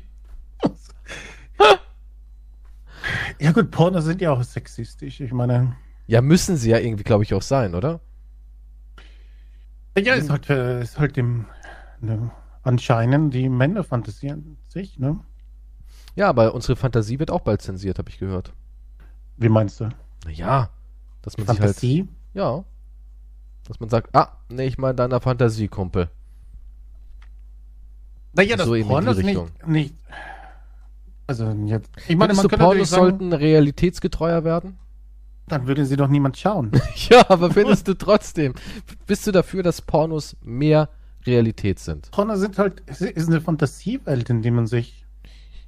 Ja gut, Porno sind ja auch sexistisch. Ich meine, Ja, müssen sie ja irgendwie, glaube ich, auch sein, oder? Ja, ist halt, äh, ist halt im, ne, anscheinend die Männer fantasieren sich, ne? Ja, aber unsere Fantasie wird auch bald zensiert, habe ich gehört. Wie meinst du? Naja, dass man sich halt, Fantasie? ja, dass man sagt, ah, nee, ich meine deiner Fantasie, Kumpel. Naja, das So eben in Porno die ist nicht, nicht. Also jetzt. Ich meine, Findest man du, könnte Pornos sagen, sollten realitätsgetreuer werden? Dann würde sie doch niemand schauen. ja, aber findest du trotzdem, bist du dafür, dass Pornos mehr Realität sind? Porno sind halt, ist eine Fantasiewelt, in die man sich.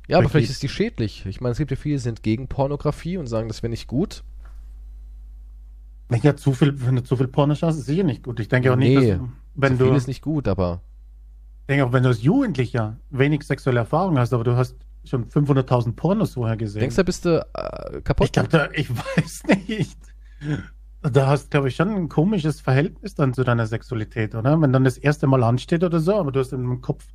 Ja, aber vielleicht ist die schädlich. Ich meine, es gibt ja viele, die sind gegen Pornografie und sagen, das wäre nicht gut. Ja, zu viel, wenn du zu viel Porno schaust, ist sicher nicht gut. Ich denke auch nicht, Nee, dass, wenn Zu du, viel ist nicht gut, aber ich denke auch, wenn du als Jugendlicher wenig sexuelle Erfahrung hast, aber du hast schon 500.000 Pornos vorher gesehen. denkst du, bist du äh, kaputt? Ich glaube, da, ich weiß nicht. Da hast, glaube ich, schon ein komisches Verhältnis dann zu deiner Sexualität, oder? Wenn dann das erste Mal ansteht oder so, aber du hast im Kopf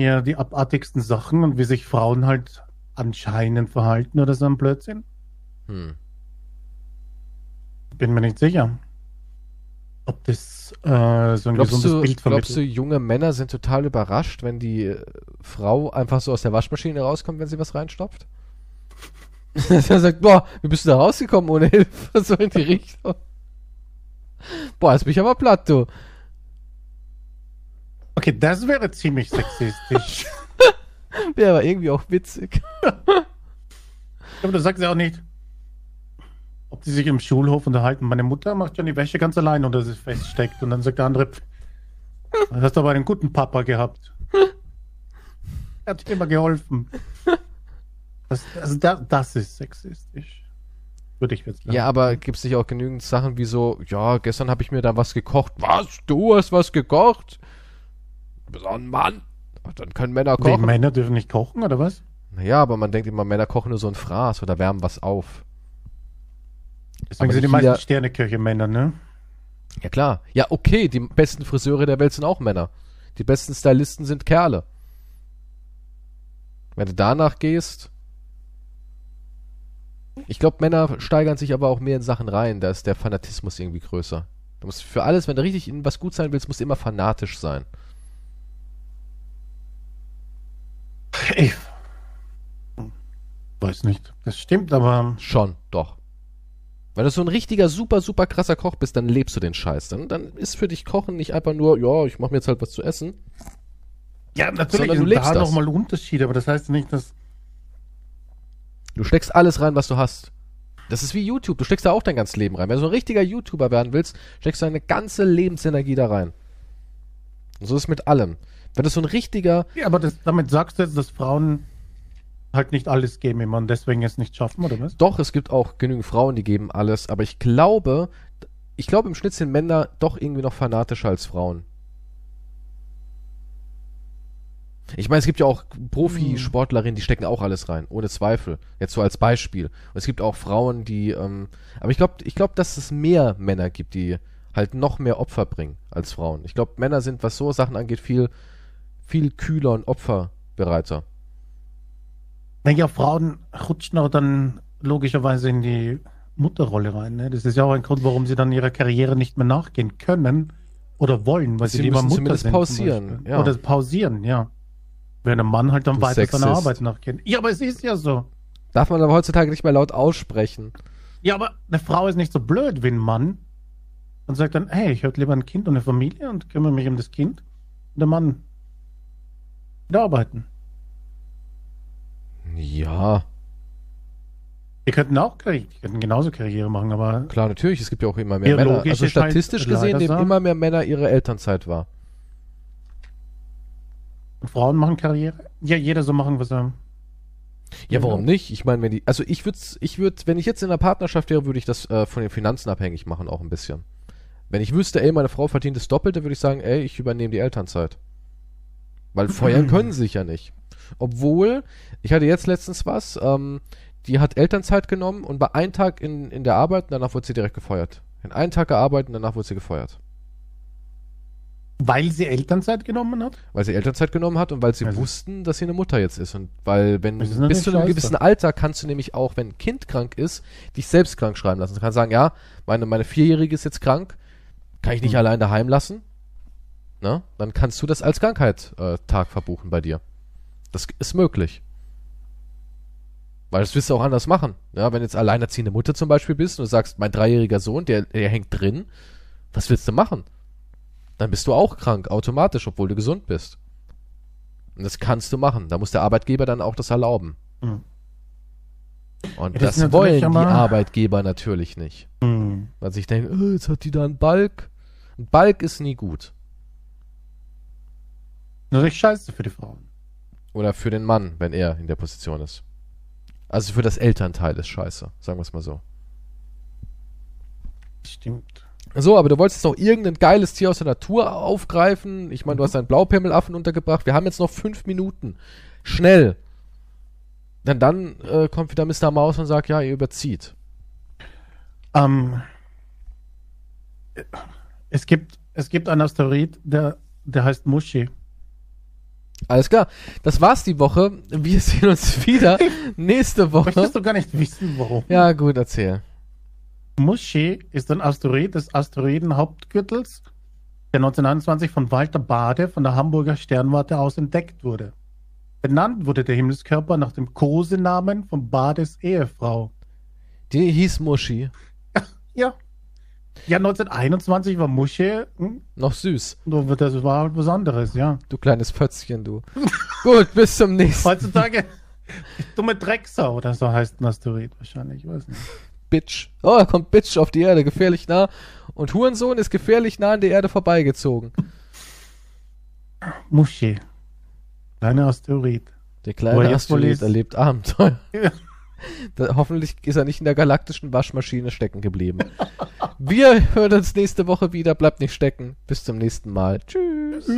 ja die abartigsten Sachen und wie sich Frauen halt anscheinend verhalten oder so ein Blödsinn. hm. Bin mir nicht sicher. Ob das äh, so ein Glaubst gesundes du, Bild glaubst du, vermittelt. junge Männer sind total überrascht, wenn die äh, Frau einfach so aus der Waschmaschine rauskommt, wenn sie was reinstopft? Dass er sagt, boah, wie bist du da rausgekommen ohne Hilfe? So in die Richtung. Boah, jetzt bin ich aber platt, du. Okay, das wäre ziemlich sexistisch. Wäre aber irgendwie auch witzig. aber du sagst ja auch nicht, ob die sich im Schulhof unterhalten. Meine Mutter macht schon die Wäsche ganz allein und dass es feststeckt. Und dann sagt der andere, "Pff, du hast aber einen guten Papa gehabt. Er hat dir immer geholfen. Das, also da, das ist sexistisch. Würde ich jetzt sagen. Ja, aber gibt es nicht auch genügend Sachen wie so, ja, gestern habe ich mir da was gekocht. Was? Du hast was gekocht? Du bist auch ein Mann. Dann können Männer Die kochen. Männer dürfen nicht kochen, oder was? Naja, aber man denkt immer, Männer kochen nur so ein Fraß oder wärmen was auf. Deswegen Aber sind die meisten Sterneköche Männer, ne? Ja klar. Ja, okay, die besten Friseure der Welt sind auch Männer. Die besten Stylisten sind Kerle. Wenn du danach gehst. Ich glaube, Männer steigern sich aber auch mehr in Sachen rein. Da ist der Fanatismus irgendwie größer. Du musst für alles, wenn du richtig in was gut sein willst, musst du immer fanatisch sein. Ich weiß nicht. Das stimmt, aber Schon, doch. Wenn du so ein richtiger, super, super krasser Koch bist, dann lebst du den Scheiß. Dann, dann ist für dich Kochen nicht einfach nur, ja, ich mache mir jetzt halt was zu essen. ja, natürlich du lebst da das. nochmal Unterschiede, aber das heißt nicht, dass Du steckst alles rein, was du hast. Das ist wie YouTube. Du steckst da auch dein ganzes Leben rein. Wenn du so ein richtiger YouTuber werden willst, steckst du deine ganze Lebensenergie da rein. Und so ist es mit allem. Wenn du so ein richtiger, Ja, aber das, damit sagst du jetzt, dass Frauen halt nicht alles geben immer und deswegen es nicht schaffen, oder was? doch, es gibt auch genügend Frauen, die geben alles, aber ich glaube, ich glaube im Schnitt sind Männer doch irgendwie noch fanatischer als Frauen. Ich meine, es gibt ja auch Profisportlerinnen, die stecken auch alles rein, ohne Zweifel. Jetzt so als Beispiel. Und es gibt auch Frauen, die, ähm, aber ich glaube, ich glaube, dass es mehr Männer gibt, die halt noch mehr Opfer bringen als Frauen. Ich glaube, Männer sind, was so Sachen angeht, viel, viel kühler und opferbereiter. Naja, Frauen rutschen auch dann logischerweise in die Mutterrolle rein. Ne? Das ist ja auch ein Grund, warum sie dann ihrer Karriere nicht mehr nachgehen können oder wollen, weil sie, Sie lieber Mutter zumindest sind. pausieren, ja. Oder pausieren, ja. Während ein Mann halt dann Du weiter seiner Sexist. Arbeit nachgehen. Ja, aber es ist ja so. Darf man aber heutzutage nicht mehr laut aussprechen. Ja, aber eine Frau ist nicht so blöd wie ein Mann und sagt dann, hey, ich hätte lieber ein Kind und eine Familie und kümmere mich um das Kind. Und der Mann geht arbeiten. Ja, Die könnten auch die könnten genauso Karriere machen, aber klar, natürlich. Es gibt ja auch immer mehr Männer. Also ist statistisch gesehen nehmen immer mehr Männer ihre Elternzeit wahr. Frauen machen Karriere. Ja, jeder so machen, was er. Ja, Ja. warum nicht? Ich meine, wenn die, also ich würde, ich würde, wenn ich jetzt in einer Partnerschaft wäre, würde ich das äh, von den Finanzen abhängig machen, auch ein bisschen. Wenn ich wüsste, ey, meine Frau verdient das Doppelte, würde ich sagen, ey, ich übernehme die Elternzeit. Weil feuern können sie sich ja nicht. Obwohl, ich hatte jetzt letztens was, ähm, die hat Elternzeit genommen und war einen Tag in, in der Arbeit und danach wurde sie direkt gefeuert. In einen Tag gearbeitet und danach wurde sie gefeuert. Weil sie Elternzeit genommen hat? Weil sie Elternzeit genommen hat und weil sie Also- wussten, dass sie eine Mutter jetzt ist. Und weil, wenn bis zu einem scheiße. gewissen Alter kannst du nämlich auch, wenn ein Kind krank ist, dich selbst krank schreiben lassen. Du kannst sagen, ja, meine, meine Vierjährige ist jetzt krank, kann ich nicht Hm. allein daheim lassen. Ne? Dann kannst du das als Krankheit äh, Tag verbuchen bei dir. Das ist möglich. Weil das wirst du auch anders machen. Ja, wenn jetzt alleinerziehende Mutter zum Beispiel bist und du sagst, mein dreijähriger Sohn, der, der hängt drin, was willst du machen? Dann bist du auch krank, automatisch, obwohl du gesund bist. Und das kannst du machen. Da muss der Arbeitgeber dann auch das erlauben. Hm. Und Ja, das das, ist wollen die Arbeitgeber natürlich nicht. Hm. Weil sie sich denken, oh, jetzt hat die da einen Balk. Ein Balk ist nie gut. Natürlich scheiße für die Frauen. Oder für den Mann, wenn er in der Position ist. Also für das Elternteil ist scheiße, sagen wir es mal so. Stimmt. So, aber du wolltest noch irgendein geiles Tier aus der Natur aufgreifen. Ich meine, du hast einen Blaupemmelaffen untergebracht. Wir haben jetzt noch fünf Minuten. Schnell. Denn dann äh, kommt wieder Mr. Maus und sagt, ja, ihr überzieht. Ähm, es, gibt, es gibt einen Asteroid, der, der heißt Mushi. Alles klar. Das war's die Woche. Wir sehen uns wieder nächste Woche. Möchtest du gar nicht wissen, warum? Ja, gut, erzähl. Mushi ist ein Asteroid des Asteroidenhauptgürtels, der 1921 von Walter Bade von der Hamburger Sternwarte aus entdeckt wurde. Benannt wurde der Himmelskörper nach dem Kosenamen von Bades Ehefrau. Die hieß Muschi. Ja. Ja, 1921 war Mushi, hm, Noch süß. das war halt was anderes, ja. Du kleines Pötzchen, du. gut, bis zum nächsten Heutzutage dumme Drecksau oder so heißt ein Asteroid wahrscheinlich, ich weiß nicht. Bitch. Oh, da kommt Bitch auf die Erde, gefährlich nah. Und Hurensohn ist gefährlich nah an der Erde vorbeigezogen. Mushi. Kleiner Asteroid. Der kleine er Asteroid erlebt Abenteuer. Ja. Da, hoffentlich ist er nicht in der galaktischen Waschmaschine stecken geblieben. Wir hören uns nächste Woche wieder. Bleibt nicht stecken. Bis zum nächsten Mal. Tschüss.